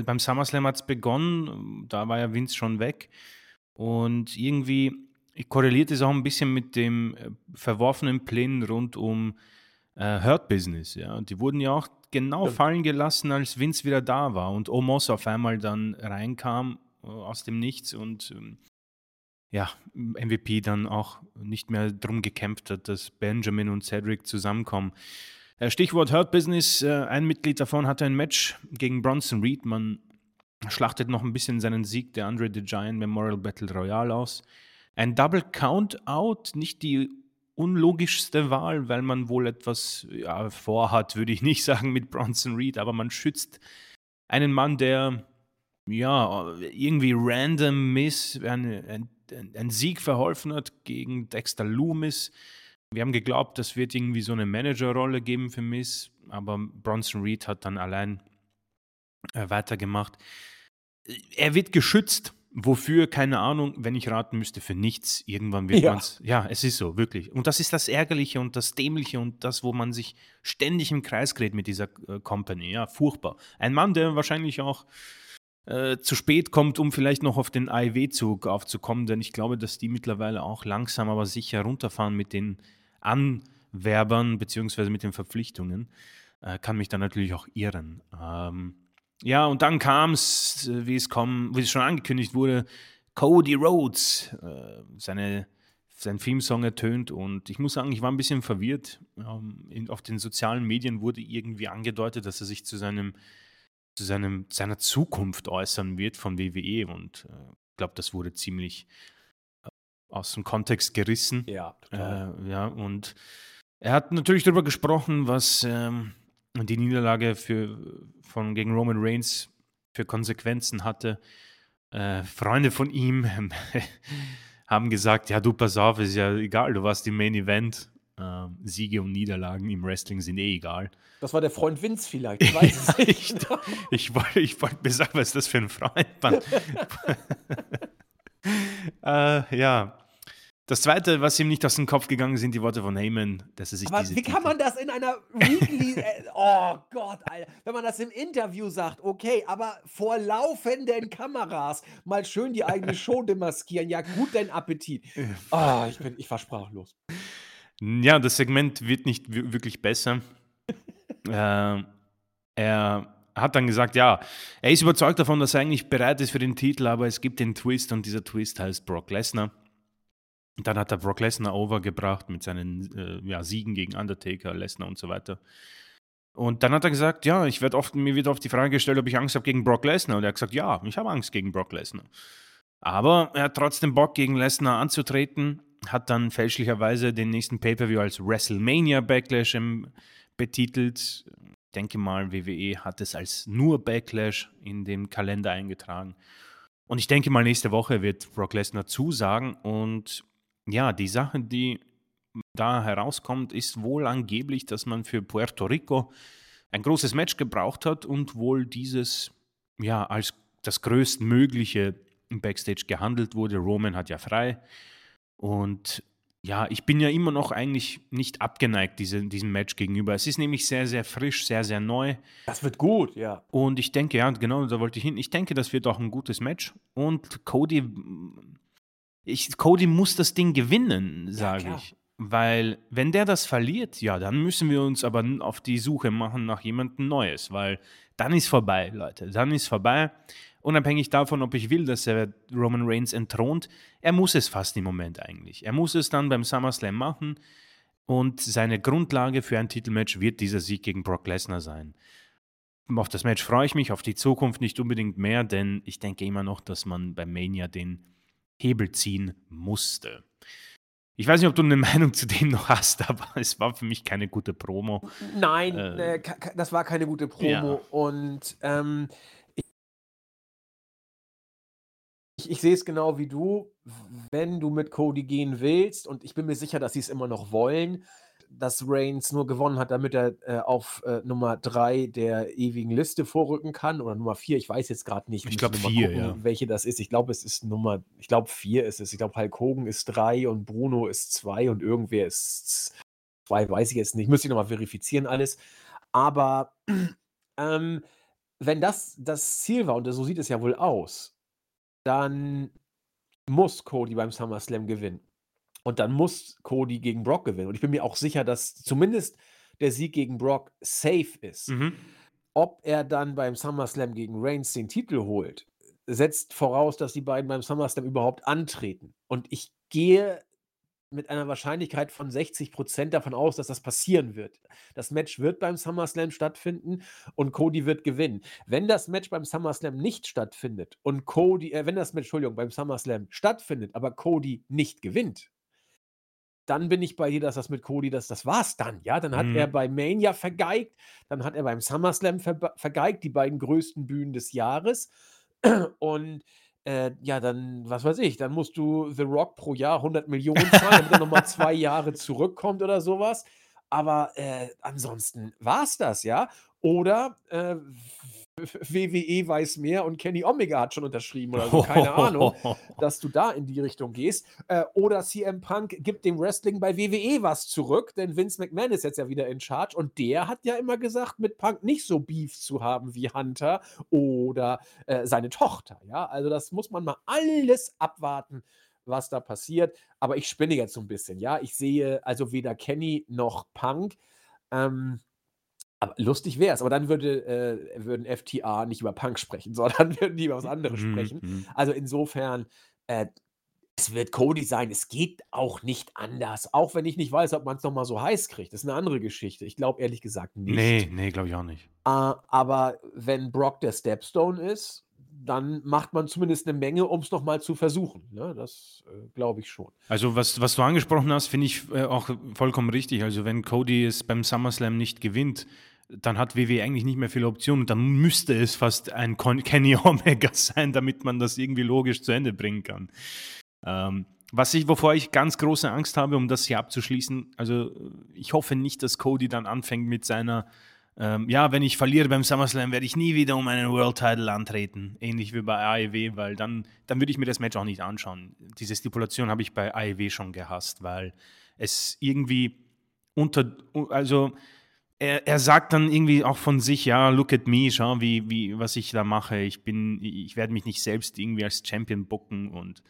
beim SummerSlam hat's begonnen, da war ja Vince schon weg. Und irgendwie korreliert es auch 'n bisschen mit dem, äh, verworfenen Plänen rund um, äh, Hurt Business, ja. Die wurden ja auch genau Stimmt. fallen gelassen, als Vince wieder da war und Omos auf einmal dann reinkam, äh, aus dem Nichts und, ähm, ja, MVP dann auch nicht mehr drum gekämpft hat, dass Benjamin und Cedric zusammenkommen. Äh, Stichwort Hurt Business, äh, ein Mitglied davon hatte ein Match gegen Bronson Reed. Man schlachtet noch 'n bisschen seinen Sieg der Andre the Giant Memorial Battle Royale aus. Ein Double Countout, nicht die unlogischste Wahl, weil man wohl etwas, ja, vorhat, würde ich nicht <laughs> sagen mit Bronson Reed, aber man schützt einen Mann, der, ja, irgendwie random Miss ein ein ein Sieg verholfen hat gegen Dexter Lumis. Wir haben geglaubt, das wird irgendwie so 'ne Managerrolle geben für Miz, aber Bronson Reed hat dann allein, äh, weitergemacht. Er wird geschützt Wofür, keine Ahnung, wenn ich raten müsste, für nichts. Irgendwann wird Ja. man es. Ja, es ist so, wirklich. Und das ist das Ärgerliche und das Dämliche und das, wo man sich ständig im Kreis dreht mit dieser äh, Company. Ja, furchtbar. Ein Mann, der wahrscheinlich auch äh, zu spät kommt, um vielleicht noch auf den AEW-Zug aufzukommen, denn ich glaube, dass die mittlerweile auch langsam, aber sicher runterfahren mit den Anwerbern beziehungsweise mit den Verpflichtungen. Äh, kann mich dann natürlich auch irren. Ähm, ja, und dann kam es, äh, wie es kommen, wie es schon angekündigt wurde, Cody Rhodes, äh, seine, sein Theme-Song ertönt und ich muss sagen, ich war ein bisschen verwirrt. Ähm, in, auf den sozialen Medien wurde irgendwie angedeutet, dass er sich zu seinem zu seinem, seiner Zukunft äußern wird von WWE und äh, ich glaube, das wurde ziemlich äh, aus dem Kontext gerissen. Ja, total. Äh, ja, und er hat natürlich darüber gesprochen, was ähm, die Niederlage für, von, gegen Roman Reigns für Konsequenzen hatte. Äh, Freunde von ihm <laughs> haben gesagt, ja du pass auf, ist ja egal, du warst im Main Event. Ähm, Siege und Niederlagen im Wrestling sind eh egal. Das war der Freund Vince vielleicht, ich weiß es <laughs> nicht. Ich wollte ich wollt mir sagen, was ist das für ein Freund? Mann? <laughs> äh, ja. Das zweite, was ihm nicht aus dem Kopf gegangen sind, die Worte von Heyman, dass er sich Aber diese wie kann man das in einer Weekly. äh, oh Gott, Alter. Wenn man das im interview sagt, okay, aber vor laufenden Kameras mal schön die eigene Show demaskieren. Ja, gut, dein Appetit. Ah, ich, bin, ich war sprachlos. Ja, das Segment wird nicht wir- wirklich besser. <laughs> äh, er hat dann gesagt, ja, er ist überzeugt davon, dass er eigentlich bereit ist für den Titel, aber es gibt den Twist und dieser Twist heißt Brock Lesnar. Und Dann hat er Brock Lesnar overgebracht mit seinen äh, ja, Siegen gegen Undertaker, Lesnar und so weiter. Und dann hat er gesagt, ja, ich werd oft, mir wird oft die Frage gestellt, ob ich Angst habe gegen Brock Lesnar. Und er hat gesagt, ja, ich habe Angst gegen Brock Lesnar. Aber er hat trotzdem Bock, gegen Lesnar anzutreten, hat dann fälschlicherweise den nächsten Pay-Per-View als WrestleMania Backlash betitelt. Ich denke mal, WWE hat es als nur Backlash in den Kalender eingetragen. Und ich denke mal, nächste Woche wird Brock Lesnar zusagen. Und ja, die Sache, die da herauskommt, ist wohl angeblich, dass man für Puerto Rico ein großes Match gebraucht hat und wohl dieses ja als das größtmögliche im Backstage gehandelt wurde. Roman hat ja frei. Und ja, ich bin ja immer noch eigentlich nicht abgeneigt diese, diesem Match gegenüber. Es ist nämlich sehr, sehr frisch, sehr, sehr neu. Das wird gut, ja. Und ich denke, ja, genau, da wollte ich hin. Ich denke, das wird auch ein gutes Match. Und Cody, ich, Cody muss das Ding gewinnen, sage klar. ich. Weil, wenn der das verliert, ja, dann müssen wir uns aber auf die Suche machen nach jemandem Neues, weil dann ist vorbei, Leute. Dann ist vorbei. Unabhängig davon, ob ich will, dass er Roman Reigns entthront, er muss es fast im Moment eigentlich. Er muss es dann beim SummerSlam machen und seine Grundlage für ein Titelmatch wird dieser Sieg gegen Brock Lesnar sein. Auf das Match freue ich mich, auf die Zukunft nicht unbedingt mehr, denn ich denke immer noch, dass man bei Mania den Hebel ziehen musste. Ich weiß nicht, ob du eine <laughs> Meinung zu dem noch hast, aber es war für mich keine gute Promo. Nein, Äh, äh, das war keine gute Promo. Ja. Und ähm, ich, ich sehe es genau wie du. Wenn du mit Cody gehen willst, und ich bin mir sicher, dass sie es immer noch wollen, dass Reigns nur gewonnen hat, damit er äh, auf äh, Nummer 3 der ewigen Liste vorrücken kann oder Nummer 4, ich weiß jetzt gerade nicht. Ich müssen glaub, wir mal vier, gucken, ja. Welche das ist. Ich glaube, es ist Nummer, ich glaube 4 ist es. Ich glaube, Hulk Hogan ist 3 und Bruno ist 2 und irgendwer ist 2, weiß ich jetzt nicht. Müsste ich nochmal verifizieren alles. Aber <clears throat> ähm, wenn das das Ziel war, und so sieht es ja wohl aus, dann muss Cody beim SummerSlam gewinnen. Und dann muss Cody gegen Brock gewinnen. Und ich bin mir auch sicher, dass zumindest der Sieg gegen Brock safe ist. Mhm. Ob er dann beim SummerSlam gegen Reigns den Titel holt, setzt voraus, dass die beiden beim SummerSlam überhaupt antreten. Und ich gehe mit einer Wahrscheinlichkeit von 60% davon aus, dass das passieren wird. Das Match wird beim SummerSlam stattfinden und Cody wird gewinnen. Wenn das Match beim SummerSlam nicht stattfindet und Cody, äh, wenn das Match, Entschuldigung, beim SummerSlam stattfindet, aber Cody nicht gewinnt, dann bin ich bei dir, dass das mit Cody, das, das war's dann, ja. Dann hat Mhm. er bei Mania vergeigt, dann hat er beim SummerSlam ver vergeigt, die beiden größten Bühnen des Jahres. Und äh, ja, dann, was weiß ich, dann musst du The Rock pro Jahr 100 Millionen zahlen, damit er nochmal <laughs> zwei Jahre zurückkommt oder sowas. Aber äh, ansonsten war es das, ja. Oder äh, WWE weiß mehr und Kenny Omega hat schon unterschrieben oder so, keine Ahnung, <laughs> dass du da in die Richtung gehst. Äh, oder CM Punk gibt dem Wrestling bei WWE was zurück, denn Vince McMahon ist jetzt ja wieder in Charge und der hat ja immer gesagt, mit Punk nicht so Beef zu haben wie Hunter oder äh, seine Tochter. Ja, also das muss man mal alles abwarten, was da passiert. Aber ich spinne jetzt so ein bisschen. Ja, ich sehe also weder Kenny noch Punk. Ähm, aber lustig wäre es, aber dann würde, äh, würden FTA nicht über Punk sprechen, <laughs> sondern würden die über was anderes Mhm, sprechen. mhm. Also insofern, äh, es wird Cody sein. Es geht auch nicht anders. Auch wenn ich nicht weiß, ob man es noch mal so heiß kriegt. Das ist eine andere Geschichte. Ich glaube ehrlich gesagt nicht. ne, glaube ich auch nicht. Äh, aber wenn Brock der Stepstone ist, dann macht man zumindest 'ne Menge, um's noch mal zu versuchen, ne? Das, äh, glaube ich schon. Also, was was du angesprochen hast, finde ich, äh, auch vollkommen richtig. Also, wenn Cody es beim SummerSlam nicht gewinnt, dann hat WWE eigentlich nicht mehr viele Optionen. Dann müsste es fast ein Con Kenny Omega <laughs> sein, damit man das irgendwie logisch zu Ende bringen kann. Ähm, was ich wovor ich ganz große Angst habe, um das hier abzuschließen also, ich hoffe nicht, dass Cody dann anfängt mit seiner, ähm: „Ja, wenn ich verliere beim SummerSlam, werde ich nie wieder um einen World Title antreten“, ähnlich wie bei AEW, weil dann dann würde ich mir das Match auch nicht anschauen. Diese Stipulation habe ich bei AEW schon gehasst, weil es irgendwie unter also, er er sagt dann irgendwie auch von sich: „Ja, look at me, schau, wie wie was ich da mache. Ich bin ich werde mich nicht selbst irgendwie als Champion booken“ und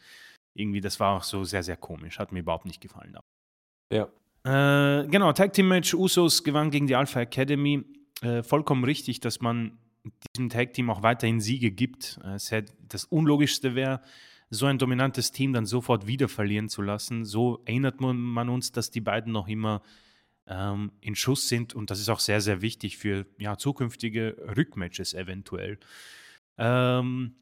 irgendwie das war auch so sehr, sehr komisch. Hat mir überhaupt nicht gefallen. Ja. Äh, genau, Tag Team Match, Usos gewann gegen die Alpha Academy. Äh, vollkommen richtig, dass man diesem Tag Team auch weiterhin Siege gibt. Äh, das Unlogischste wäre, so ein dominantes Team dann sofort wieder verlieren zu lassen. So erinnert man man uns, dass die beiden noch immer, ähm, in Schuss sind und das ist auch sehr, sehr wichtig für, ja, zukünftige Rückmatches eventuell. Ähm,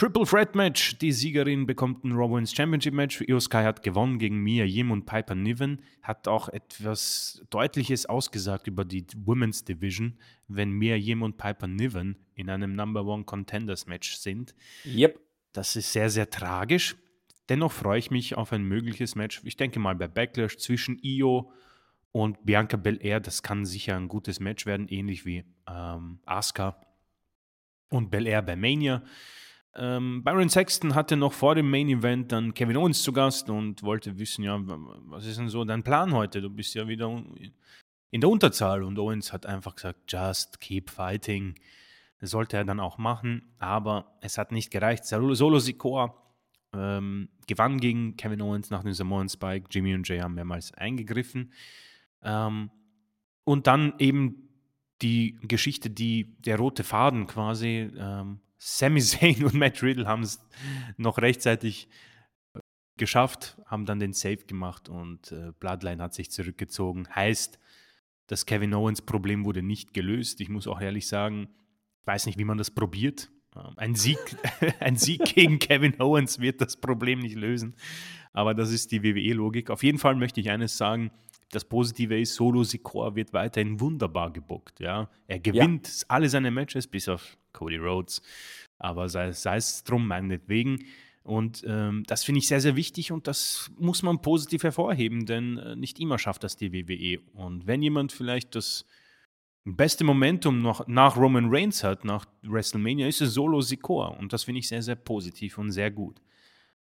Triple Threat Match. Die Siegerin bekommt ein Raw Women's Championship Match. Io Sky hat gewonnen gegen Mia Yim und Piper Niven. Hat auch etwas Deutliches ausgesagt über die Women's Division, wenn Mia Yim und Piper Niven in einem Number One Contenders Match sind. Jep. Das ist sehr, sehr tragisch. Dennoch freue ich mich auf ein mögliches Match. Ich denke mal bei Backlash zwischen Io und Bianca Belair. Das kann sicher ein gutes Match werden, ähnlich wie ähm, Asuka und Belair bei Mania. Ähm, Byron Sexton hatte noch vor dem Main Event dann Kevin Owens zu Gast und wollte wissen, ja, was ist denn so dein Plan heute? Du bist ja wieder in der Unterzahl und Owens hat einfach gesagt, just keep fighting. Das sollte er dann auch machen, aber es hat nicht gereicht. Solo Sikoa ähm, gewann gegen Kevin Owens nach dem Samoan Spike. Jimmy und Jay haben mehrmals eingegriffen. Ähm, und dann eben die Geschichte, die der rote Faden quasi. Ähm, Sami <laughs> Zayn und Matt Riddle haben es noch rechtzeitig geschafft, haben dann den Save gemacht und äh, Bloodline hat sich zurückgezogen. Heißt, das Kevin Owens Problem wurde nicht gelöst. Ich muss auch ehrlich sagen, ich weiß nicht, wie man das probiert. Ähm, Ein Sieg, <laughs> ein Sieg gegen <laughs> Kevin Owens wird das Problem nicht lösen. Aber das ist die WWE-Logik. Auf jeden Fall möchte ich eines sagen. Das Positive ist, Solo Sikoa wird weiterhin wunderbar gebuckt. Ja? Er gewinnt ja. alle seine Matches, bis auf Cody Rhodes. Aber sei, sei es drum, meinetwegen. Und ähm, das finde ich sehr, sehr wichtig und das muss man positiv hervorheben, denn äh, nicht immer schafft das die WWE. Und wenn jemand vielleicht das beste Momentum noch nach Roman Reigns hat, nach WrestleMania, ist es Solo Sikoa. Und das finde ich sehr, sehr positiv und sehr gut.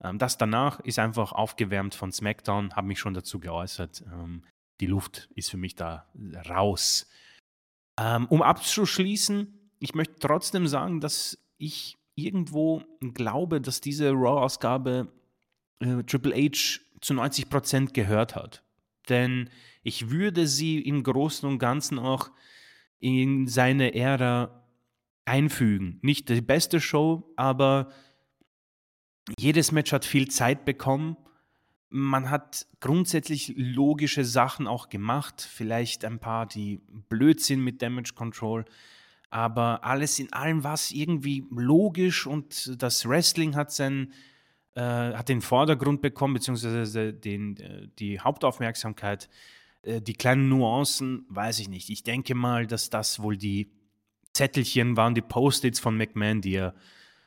Ähm, das danach ist einfach aufgewärmt von SmackDown, habe mich schon dazu geäußert. Ähm, die Luft ist für mich da raus. Ähm, um abzuschließen, ich möchte trotzdem sagen, dass ich irgendwo glaube, dass diese Raw-Ausgabe äh, Triple H zu 90% gehört hat. Denn ich würde sie im Großen und Ganzen auch in seine Ära einfügen. Nicht die beste Show, aber jedes Match hat viel Zeit bekommen. Man hat grundsätzlich logische Sachen auch gemacht. Vielleicht ein paar, die blöd sind mit Damage Control. Aber alles in allem war es irgendwie logisch und das Wrestling hat, sein, äh, hat den Vordergrund bekommen, beziehungsweise den, äh, die Hauptaufmerksamkeit. Äh, die kleinen Nuancen, weiß ich nicht. Ich denke mal, dass das wohl die Zettelchen waren, die Post-its von McMahon, die er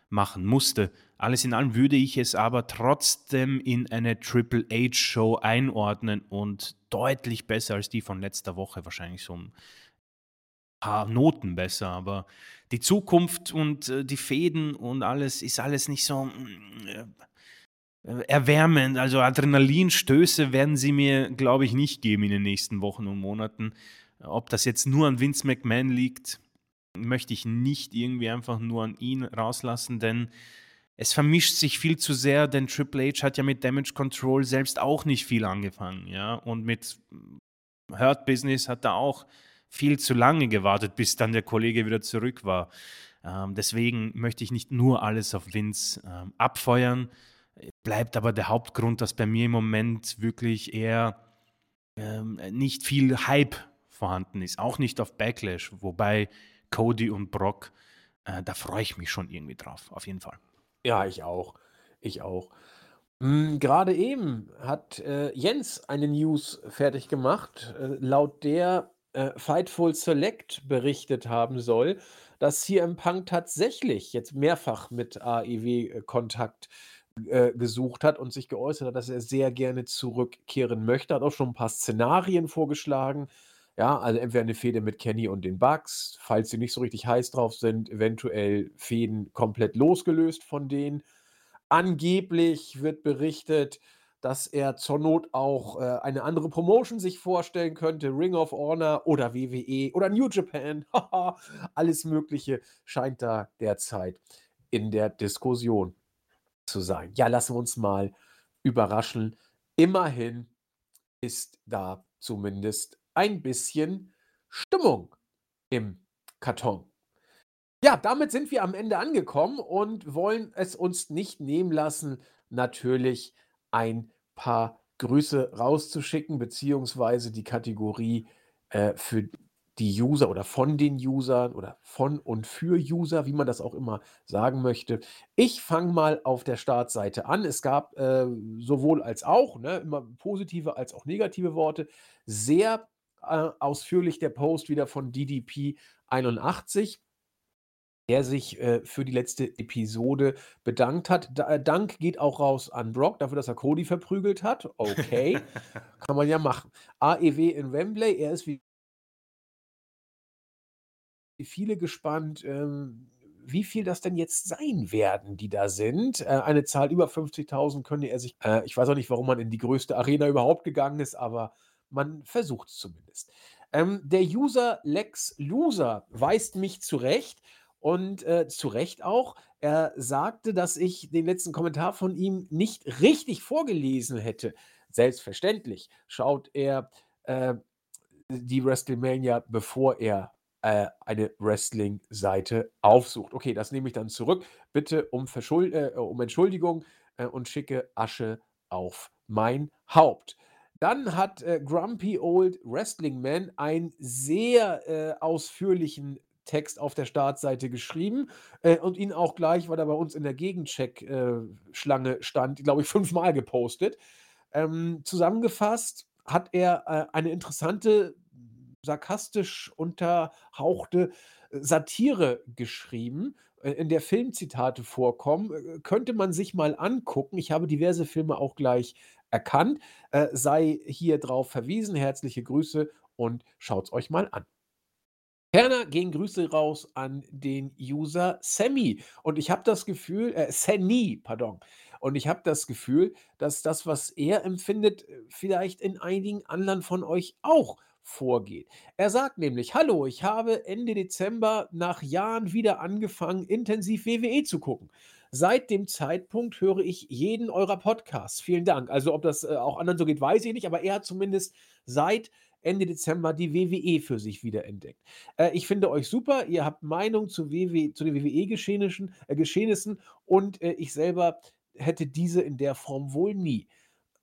machen musste. Alles in allem würde ich es aber trotzdem in eine Triple H-Show einordnen und deutlich besser als die von letzter Woche, wahrscheinlich so paar Noten besser, aber die Zukunft und, äh, die Fäden und alles ist alles nicht so, hm, äh, erwärmend. Also, Adrenalinstöße werden sie mir, glaube ich, nicht geben in den nächsten Wochen und Monaten. Ob das jetzt nur an Vince McMahon liegt, möchte ich nicht irgendwie einfach nur an ihn rauslassen, denn es vermischt sich viel zu sehr, denn Triple H hat ja mit Damage Control selbst auch nicht viel angefangen, ja, und mit Hurt Business hat er auch viel zu lange gewartet, bis dann der Kollege wieder zurück war. Ähm, deswegen möchte ich nicht nur alles auf Vince ähm, abfeuern, bleibt aber der Hauptgrund, dass bei mir im Moment wirklich eher ähm, nicht viel Hype vorhanden ist, auch nicht auf Backlash, wobei Cody und Brock, äh, da freue ich mich schon irgendwie drauf, auf jeden Fall. Ja, ich auch. Ich auch. Hm, gerade eben hat, äh, Jens eine News fertig gemacht, äh, laut der, äh, Fightful Select berichtet haben soll, dass CM Punk tatsächlich jetzt mehrfach mit AEW, äh, Kontakt, äh, gesucht hat und sich geäußert hat, dass er sehr gerne zurückkehren möchte. Hat auch schon ein paar Szenarien vorgeschlagen. Ja, also entweder eine Fehde mit Kenny und den Bucks, falls sie nicht so richtig heiß drauf sind, eventuell Fäden komplett losgelöst von denen. Angeblich wird berichtet, dass er zur Not auch äh, eine andere Promotion sich vorstellen könnte, Ring of Honor oder WWE oder New Japan. <laughs> Alles Mögliche scheint da derzeit in der Diskussion zu sein. Ja, lassen wir uns mal überraschen. Immerhin ist da zumindest ein bisschen Stimmung im Karton. Ja, damit sind wir am Ende angekommen und wollen es uns nicht nehmen lassen, natürlich ein paar Grüße rauszuschicken, beziehungsweise die Kategorie äh, für die User oder von den Usern oder von und für User, wie man das auch immer sagen möchte. Ich fange mal auf der Startseite an. Es gab äh, sowohl als auch, ne, immer positive als auch negative Worte. Sehr äh, ausführlich der Post wieder von DDP 81 der sich äh, für die letzte Episode bedankt hat. Da, äh, Dank geht auch raus an Brock dafür, dass er Cody verprügelt hat. Okay, <laughs> kann man ja machen. AEW in Wembley, er ist wie viele gespannt, ähm, wie viel das denn jetzt sein werden, die da sind. Äh, eine Zahl über 50.000 könnte er sich, äh, ich weiß auch nicht, warum man in die größte Arena überhaupt gegangen ist, aber man versucht es zumindest. Ähm, der User Lex Loser weist mich zurecht und äh, zu Recht auch. Er sagte, dass ich den letzten Kommentar von ihm nicht richtig vorgelesen hätte. Selbstverständlich schaut er äh, die WrestleMania, bevor er äh, eine Wrestling-Seite aufsucht. Okay, das nehme ich dann zurück. Bitte um, Verschuld äh, um Entschuldigung äh, und schicke Asche auf mein Haupt. Dann hat äh, Grumpy Old Wrestling Man einen sehr äh, ausführlichen Text auf der Startseite geschrieben äh, und ihn auch gleich, weil er bei uns in der Gegencheck-Schlange äh, stand, glaube ich, <laughs> fünfmal gepostet. Ähm, zusammengefasst hat er äh, eine interessante, sarkastisch unterhauchte äh, Satire geschrieben, in der Filmzitate vorkommen. könnte man sich mal angucken. Ich habe diverse Filme auch gleich erkannt. Äh, sei hier drauf verwiesen. Herzliche Grüße und schaut es euch mal an. Ferner gehen Grüße raus an den User Sammy. Und ich habe das Gefühl, äh, Sani, pardon. Und ich habe das Gefühl, dass das, was er empfindet, äh, vielleicht in einigen anderen von euch auch vorgeht. Er sagt nämlich: Hallo, ich habe Ende Dezember nach Jahren wieder angefangen, intensiv WWE zu gucken. Seit dem Zeitpunkt höre ich jeden eurer Podcasts. Vielen Dank. Also, ob das, äh, auch anderen so geht, weiß ich nicht, aber er hat zumindest seit Ende Dezember die WWE für sich wiederentdeckt. Äh, ich finde euch super. Ihr habt Meinung zu WW zu den WWE-Geschehnissen äh, und, äh, ich selber hätte diese in der Form wohl nie.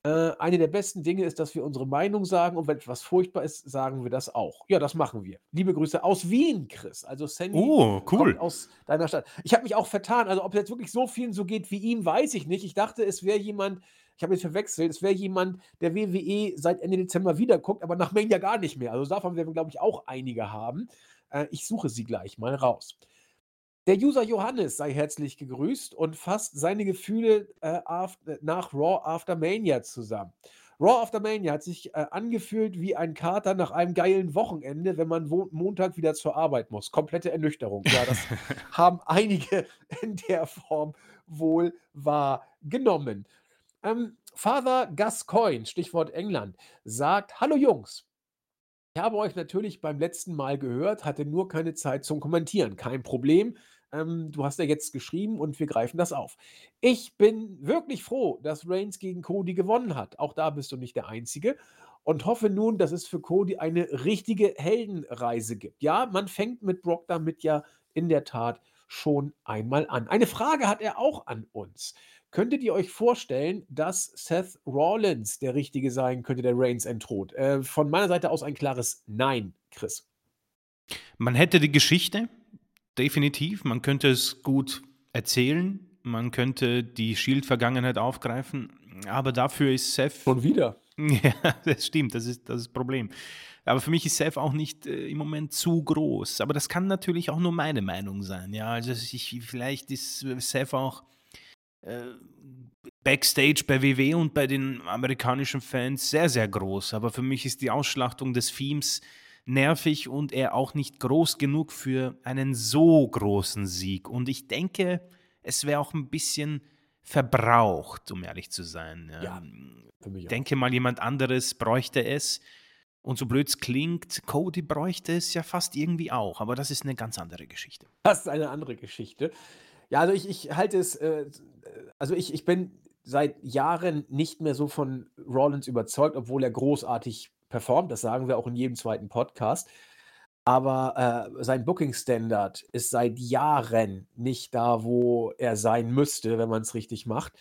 Äh, eine der besten Dinge ist, dass wir unsere Meinung sagen und wenn etwas furchtbar ist, sagen wir das auch. Ja, das machen wir. Liebe Grüße aus Wien, Chris. Also Sandy Oh, cool. aus deiner Stadt. Ich habe mich auch vertan. Also, ob jetzt wirklich so vielen so geht wie ihm, weiß ich nicht. Ich dachte, es wäre jemand ich habe jetzt verwechselt, es wäre jemand, der WWE seit Ende Dezember wieder guckt, aber nach Mania gar nicht mehr. Also davon werden wir, glaube ich, auch einige haben. Äh, ich suche sie gleich mal raus. Der User Johannes sei herzlich gegrüßt und fasst seine Gefühle äh, nach Raw After Mania zusammen. Raw After Mania hat sich äh, angefühlt wie ein Kater nach einem geilen Wochenende, wenn man Montag wieder zur Arbeit muss. Komplette Ernüchterung. Ja, das <laughs> haben einige <laughs> in der Form wohl wahrgenommen. Ähm, Father Gascoigne, Stichwort England, sagt: Hallo Jungs. Ich habe euch natürlich beim letzten Mal gehört, hatte nur keine Zeit zum Kommentieren. Kein Problem. Ähm, du hast ja jetzt geschrieben und wir greifen das auf. Ich bin wirklich froh, dass Reigns gegen Cody gewonnen hat. Auch da bist du nicht der Einzige. Und hoffe nun, dass es für Cody eine richtige Heldenreise gibt. Ja, man fängt mit Brock damit ja in der Tat schon einmal an. Eine Frage hat er auch an uns. Könntet ihr euch vorstellen, dass Seth Rollins der Richtige sein könnte, der Reigns entthront? Äh, von meiner Seite aus ein klares Nein, Chris. Man hätte die Geschichte, definitiv. Man könnte es gut erzählen. Man könnte die Shield-Vergangenheit aufgreifen. Aber dafür ist Seth. Schon wieder. <laughs> Ja, das stimmt, das ist das, ist das Problem. Aber für mich ist Seth auch nicht äh, im Moment zu groß. Aber das kann natürlich auch nur meine Meinung sein. Ja, also ich, vielleicht ist Seth auch Backstage bei WW und bei den amerikanischen Fans sehr, sehr groß. Aber für mich ist die Ausschlachtung des Themes nervig und er auch nicht groß genug für einen so großen Sieg. Und ich denke, es wäre auch ein bisschen verbraucht, um ehrlich zu sein. Ja, auch. denke mal, jemand anderes bräuchte es. Und so blöd es klingt, Cody bräuchte es ja fast irgendwie auch. Aber das ist eine ganz andere Geschichte. Das ist eine andere Geschichte. Ja, also ich, ich halte es, äh, also ich, ich bin seit Jahren nicht mehr so von Rollins überzeugt, obwohl er großartig performt. Das sagen wir auch in jedem zweiten Podcast. Aber äh, sein Booking-Standard ist seit Jahren nicht da, wo er sein müsste, wenn man es richtig macht.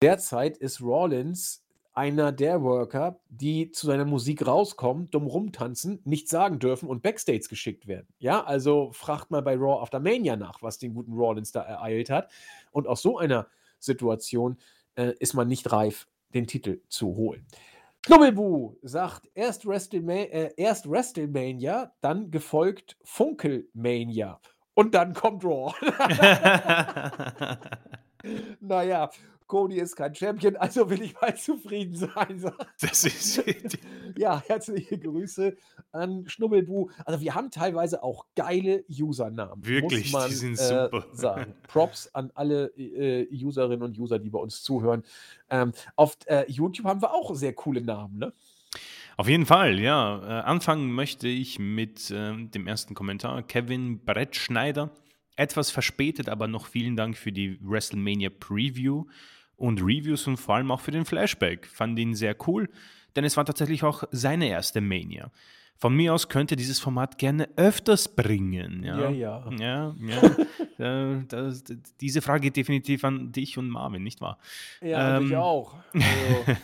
Derzeit ist Rollins einer der Worker, die zu seiner Musik rauskommen, dumm rumtanzen, nichts sagen dürfen und Backstage geschickt werden. Ja, also fragt mal bei Raw After Mania nach, was den guten Rollins da ereilt hat. Und aus so einer Situation äh, ist man nicht reif, den Titel zu holen. Knubbelbu sagt erst, WrestleMa äh, erst WrestleMania, dann gefolgt Funkelmania. Und dann kommt Raw. <laughs> <laughs> naja, Cody ist kein Champion, <laughs> also will ich mal zufrieden sein. das ist. <laughs> ja, herzliche Grüße an Schnubbelbu. Also wir haben teilweise auch geile Usernamen. Wirklich, man, die sind äh, super. sagen. Props an alle äh, Userinnen und User, die bei uns zuhören. Ähm, auf äh, YouTube haben wir auch sehr coole Namen, ne? Auf jeden Fall, ja. Äh, anfangen möchte ich mit ähm, dem ersten Kommentar. Kevin Brettschneider. Etwas verspätet, aber noch vielen Dank für die WrestleMania Preview und Reviews und vor allem auch für den Flashback. Fand ihn sehr cool, denn es war tatsächlich auch seine erste Mania. Von mir aus könnte dieses Format gerne öfters bringen. Ja, Ja, ja. ja, äh, <laughs> das, diese Frage geht definitiv an dich und Marvin, nicht wahr? Ja, ich Ähm, auch. Also,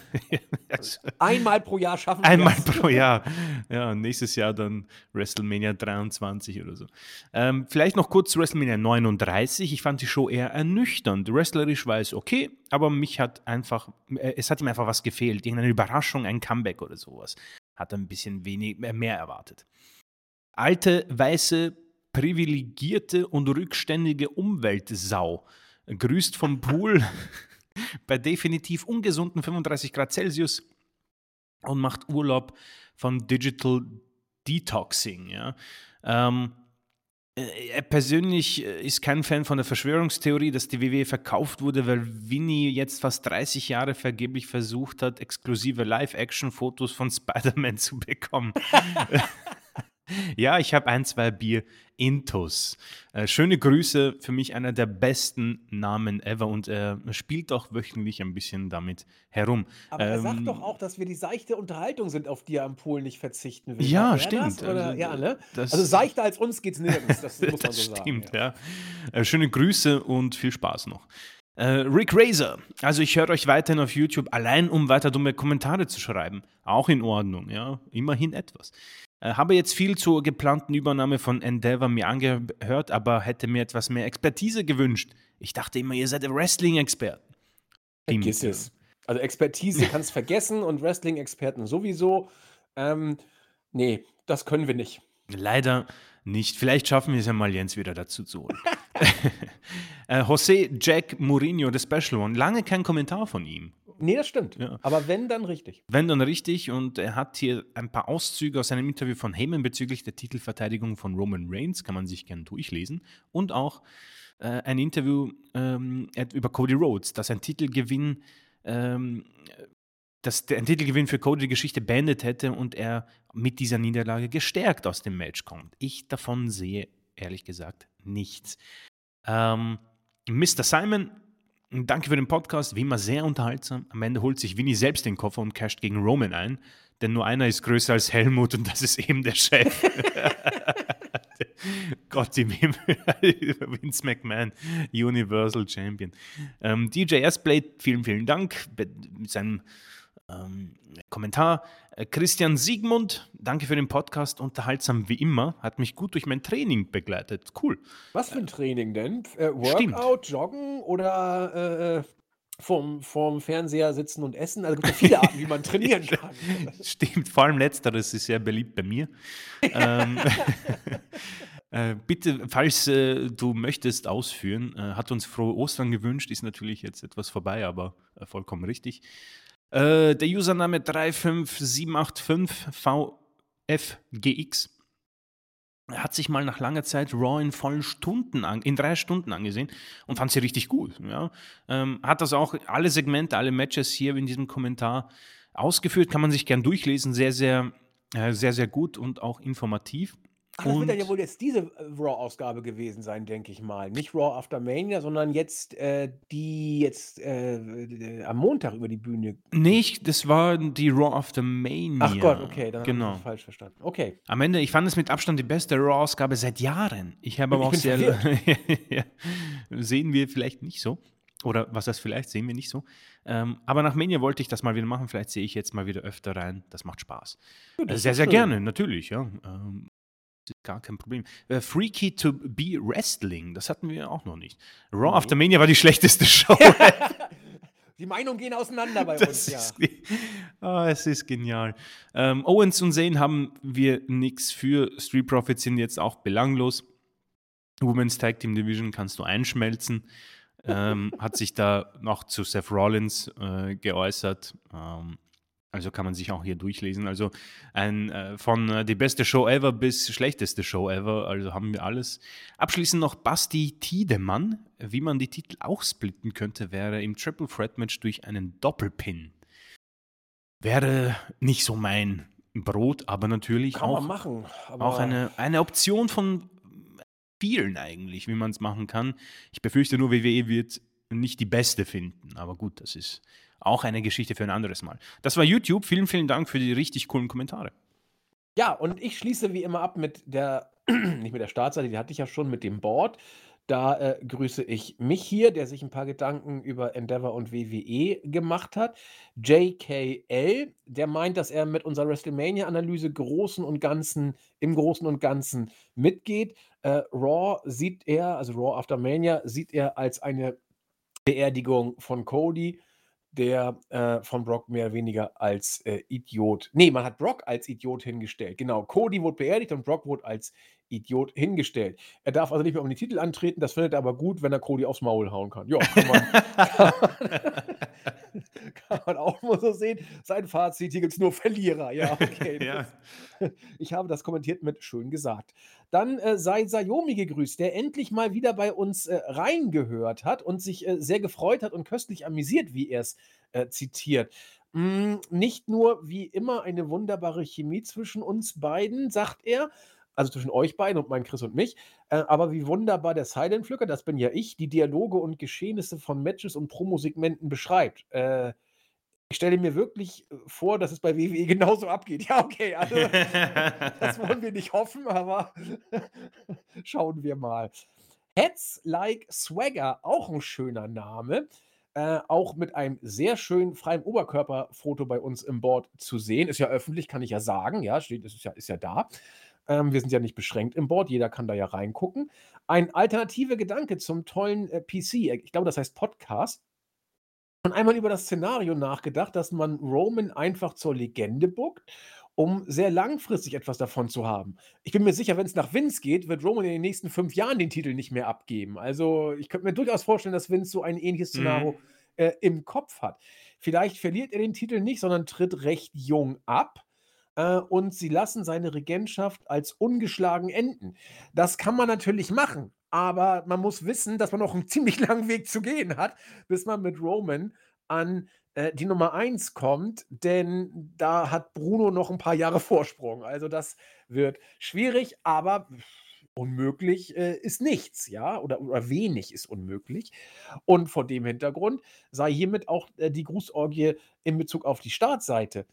<laughs> Also, einmal pro Jahr schaffen wir Einmal das. pro Jahr. Ja, nächstes Jahr dann WrestleMania 23 oder so. Ähm, vielleicht noch kurz zu WrestleMania 39. Ich fand die Show eher ernüchternd. Wrestlerisch war es okay, aber mich hat einfach, äh, es hat ihm einfach was gefehlt. Irgendeine Überraschung, ein Comeback oder sowas. Hat ein bisschen wenig, äh, mehr erwartet. Alte, weiße, privilegierte und rückständige Umweltsau. Grüßt vom Pool <laughs> bei definitiv ungesunden 35 Grad Celsius und macht Urlaub von Digital Detoxing. Ja. Ähm, äh, er persönlich äh, ist kein Fan von der Verschwörungstheorie, dass die WWE verkauft wurde, weil Winnie jetzt fast 30 Jahre vergeblich versucht hat, exklusive Live-Action-Fotos von Spider-Man <laughs> zu bekommen. Ja, ich habe ein, zwei Bier Intus. Äh, schöne Grüße, für mich einer der besten Namen ever und er spielt auch wöchentlich ein bisschen damit herum. Aber er sagt Ähm, doch auch, dass wir die seichte Unterhaltung sind, auf die er am Pool nicht verzichten will. Ja, stimmt. Das? Also, ja, ne? das- also seichter als uns geht's nirgends, das <laughs> muss man das so stimmt, sagen. ja. Äh, schöne Grüße und viel Spaß noch. Äh, Rick Razor, also ich höre euch weiterhin auf YouTube, allein um weiter dumme Kommentare zu schreiben. Auch in Ordnung, ja, immerhin etwas. Äh, habe jetzt viel zur geplanten Übernahme von Endeavor mir angehört, aber hätte mir etwas mehr Expertise gewünscht. Ich dachte immer, ihr seid Wrestling-Experten. Vergiss es. Also Expertise <laughs> kannst vergessen und Wrestling-Experten sowieso. Ähm, nee, das können wir nicht. Leider nicht. Vielleicht schaffen wir es ja mal, Jens wieder dazu zu holen. <laughs> äh, José Jack Mourinho, The Special One. Lange kein Kommentar von ihm. Nee, das stimmt. Ja. Aber wenn, dann richtig. Wenn, dann richtig. Und er hat hier ein paar Auszüge aus einem Interview von Heyman bezüglich der Titelverteidigung von Roman Reigns, kann man sich gern durchlesen. Und auch äh, ein Interview ähm, über Cody Rhodes, dass ein Titelgewinn ähm, dass der, ein Titelgewinn für Cody die Geschichte beendet hätte und er mit dieser Niederlage gestärkt aus dem Match kommt. Ich davon sehe ehrlich gesagt nichts. Ähm, Mr. Simon, danke für den Podcast, wie immer sehr unterhaltsam. Am Ende holt sich Winnie selbst den Koffer und casht gegen Roman ein, denn nur einer ist größer als Helmut und das ist eben der Chef. <laughs> Gott im Himmel, <laughs> Vince McMahon, Universal Champion. Ähm, DJ S-Blade, vielen, vielen Dank mit seinem ähm, Kommentar. Äh, Christian Siegmund, danke für den Podcast. Unterhaltsam wie immer. Hat mich gut durch mein Training begleitet. Cool. Was für ein Training denn? Äh, Workout, Stimmt. Joggen oder äh, vorm, vorm Fernseher sitzen und essen? Also es gibt ja viele Arten, wie man <laughs> trainieren kann. <laughs> Stimmt, vor allem letzteres ist sehr beliebt bei mir. ähm, <laughs> äh, bitte, falls äh, du möchtest ausführen, äh, hat uns frohe Ostern gewünscht, ist natürlich jetzt etwas vorbei, aber vollkommen richtig. Äh, der Username 35785VFGX hat sich mal nach langer Zeit Raw in vollen Stunden, an, in drei Stunden angesehen und fand sie richtig gut. Ja. Ähm, hat das auch alle Segmente, alle Matches hier in diesem Kommentar ausgeführt, kann man sich gern durchlesen, sehr, sehr, äh, sehr, sehr gut und auch informativ. Ach, das wird dann ja wohl jetzt diese äh, Raw-Ausgabe gewesen sein, denke ich mal. Nicht Raw After Mania, sondern jetzt äh, die jetzt äh, am Montag über die Bühne. Nicht, das war die Raw After Mania. Ach Gott, okay, dann genau. habe ich falsch verstanden. Okay. Am Ende, ich fand es mit Abstand die beste Raw-Ausgabe seit Jahren. Ich habe <laughs> aber auch sehr. <laughs> sehen wir vielleicht nicht so. Oder was das vielleicht sehen wir nicht so. Ähm, aber nach Mania wollte ich das mal wieder machen. Vielleicht sehe ich jetzt mal wieder öfter rein. Das macht Spaß. Ja, das sehr, sehr schön. gerne, natürlich. Ja. Ähm, gar kein Problem. Uh, Freaky to be Wrestling, das hatten wir auch noch nicht. Raw mhm. After Mania war die <laughs> schlechteste Show. <laughs> die Meinungen gehen auseinander bei das uns, ja. Ist, oh, es ist genial. Ähm, Owens und Zane haben wir nichts für. Street Profits sind jetzt auch belanglos. Women's Tag Team Division kannst du einschmelzen. ähm, hat sich da noch zu Seth Rollins äh, geäußert. Ähm, also kann man sich auch hier durchlesen. Also ein, äh, von äh, die beste Show ever bis schlechteste Show ever. Also haben wir alles. Abschließend noch Basti Tiedemann. Wie man die Titel auch splitten könnte, wäre im Triple Threat Match durch einen Doppelpin. Wäre nicht so mein Brot, aber natürlich Kann auch, machen, aber auch eine, eine Option von vielen eigentlich, wie man es machen kann. Ich befürchte nur, WWE wird nicht die beste finden. Aber gut, das ist auch eine Geschichte für ein anderes Mal. Das war YouTube. Vielen, vielen Dank für die richtig coolen Kommentare. Ja, und ich schließe wie immer ab mit der, <clears throat> nicht mit der Startseite, die hatte ich ja schon, mit dem Board. Da äh, grüße ich mich hier, der sich ein paar Gedanken über Endeavor und WWE gemacht hat. JKL, der meint, dass er mit unserer WrestleMania-Analyse Großen und Ganzen, im Großen und Ganzen mitgeht. Äh, Raw sieht er, also Raw After Mania, sieht er als eine Beerdigung von Cody der äh, von Brock mehr oder weniger als äh, Idiot. Nee, man hat Brock als Idiot hingestellt. Genau, Cody wurde beerdigt und Brock wurde als Idiot hingestellt. Er darf also nicht mehr um die Titel antreten, das findet er aber gut, wenn er Cody aufs Maul hauen kann. Ja, kann man, <laughs> <laughs> kann man, auch mal so sehen. Sein Fazit, hier gibt es nur Verlierer. Ja, okay. <laughs> ja. <laughs> ich habe das kommentiert mit schön gesagt. Dann äh, sei Sayomi gegrüßt, der endlich mal wieder bei uns äh, reingehört hat und sich äh, sehr gefreut hat und köstlich amüsiert, wie er es äh, zitiert. Mm, nicht nur wie immer eine wunderbare Chemie zwischen uns beiden, sagt er, also zwischen euch beiden und mein Chris und mich. Äh, aber wie wunderbar der Silent Flücker, das bin ja ich, die Dialoge und Geschehnisse von Matches und Promosegmenten beschreibt. Äh, ich stelle mir wirklich äh, vor, dass es bei WWE genauso abgeht. <laughs> Ja, okay, also <laughs> das wollen wir nicht hoffen, aber <laughs> schauen wir mal. Heads Like Swagger, auch ein schöner Name. Äh, auch mit einem sehr schönen freien Oberkörperfoto bei uns im Board zu sehen. Ist ja öffentlich, kann ich ja sagen. Ja, steht, ist ja, ist ja da. Ähm, wir sind ja nicht beschränkt im Board, jeder kann da ja reingucken. Ein alternativer Gedanke zum tollen äh, PC, äh, ich glaube, das heißt Podcast. Und einmal über das Szenario nachgedacht, dass man Roman einfach zur Legende buckt, um sehr langfristig etwas davon zu haben. Ich bin mir sicher, wenn es nach Vince geht, wird Roman in den nächsten fünf Jahren den Titel nicht mehr abgeben. Also ich könnte mir durchaus vorstellen, dass Vince so ein ähnliches mhm. Szenario mhm. äh, im Kopf hat. Vielleicht verliert er den Titel nicht, sondern tritt recht jung ab. Äh, und sie lassen seine Regentschaft als ungeschlagen enden. Das kann man natürlich machen, aber man muss wissen, dass man noch einen <laughs> ziemlich langen Weg zu gehen hat, bis man mit Roman an äh, die Nummer 1 kommt, denn da hat Bruno noch ein paar Jahre Vorsprung. Also das wird schwierig, aber unmöglich äh, ist nichts, ja, oder, oder wenig ist unmöglich. Und vor dem Hintergrund sei hiermit auch äh, die Grußorgie in Bezug auf die Startseite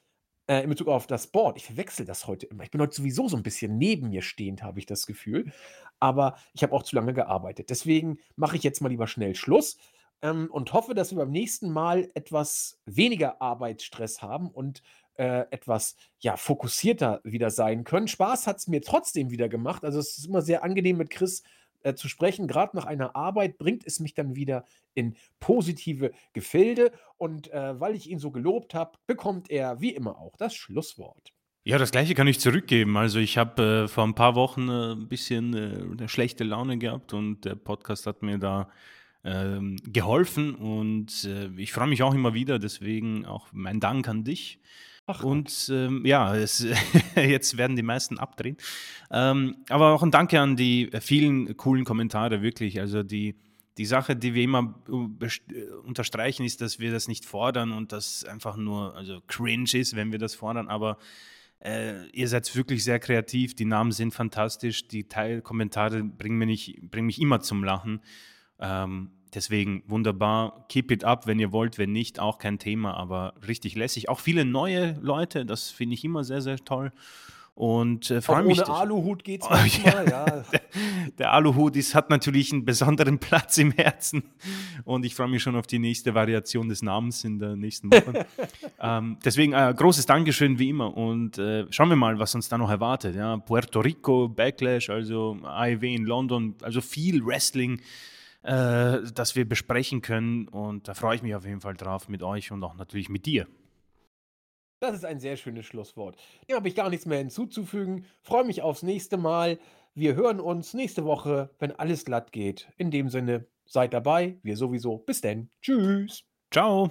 äh, in Bezug auf das Board. Ich verwechsel das heute immer. Ich bin heute sowieso so ein bisschen neben mir stehend, habe ich das Gefühl. Aber ich habe auch zu lange gearbeitet. Deswegen mache ich jetzt mal lieber schnell Schluss ähm, und hoffe, dass wir beim nächsten Mal etwas weniger Arbeitsstress haben und äh, etwas ja, fokussierter wieder sein können. Spaß hat es mir trotzdem wieder gemacht. Also es ist immer sehr angenehm mit Chris äh, zu sprechen. Gerade nach einer Arbeit bringt es mich dann wieder in positive Gefilde. Und äh, weil ich ihn so gelobt habe, bekommt er wie immer auch das Schlusswort. Ja, das gleiche kann ich zurückgeben. Also ich habe äh, vor ein paar Wochen äh, ein bisschen äh, eine schlechte Laune gehabt und der Podcast hat mir da ähm, geholfen und äh, ich freue mich auch immer wieder. Deswegen auch mein Dank an dich. Ach, und ähm, ja, es, <laughs> jetzt werden die meisten abdrehen. Ähm, aber auch ein Danke an die vielen coolen Kommentare, wirklich. Also die, die Sache, die wir immer äh, unterstreichen, ist, dass wir das nicht fordern und das einfach nur also cringe ist, wenn wir das fordern. Aber äh, ihr seid wirklich sehr kreativ, die Namen sind fantastisch, die Teilkommentare bringen mich, bringen mich immer zum Lachen. Ähm, Deswegen wunderbar, keep it up, wenn ihr wollt, wenn nicht, auch kein Thema, aber richtig lässig. Auch viele neue Leute, das finde ich immer sehr, sehr toll. Und äh, freue mich. Ohne Aluhut geht es oh, manchmal, ja. ja. Der, <laughs> der, Aluhut ist, hat natürlich einen besonderen <laughs> Platz im Herzen. Und ich freue mich schon auf die nächste Variation des Namens in der nächsten Woche. <laughs> ähm, deswegen äh, großes Dankeschön wie immer. Und äh, schauen wir mal, was uns da noch erwartet. Ja, Puerto Rico, Backlash, also AEW in London, also viel Wrestling äh, das wir besprechen können. Und da freue ich mich auf jeden Fall drauf mit euch und auch natürlich mit dir. Das ist ein sehr schönes Schlusswort. Dem habe ich gar nichts mehr hinzuzufügen. Freue mich aufs nächste Mal. Wir hören uns nächste Woche, wenn alles glatt geht. In dem Sinne, seid dabei. Wir sowieso. Bis denn. Tschüss. Ciao.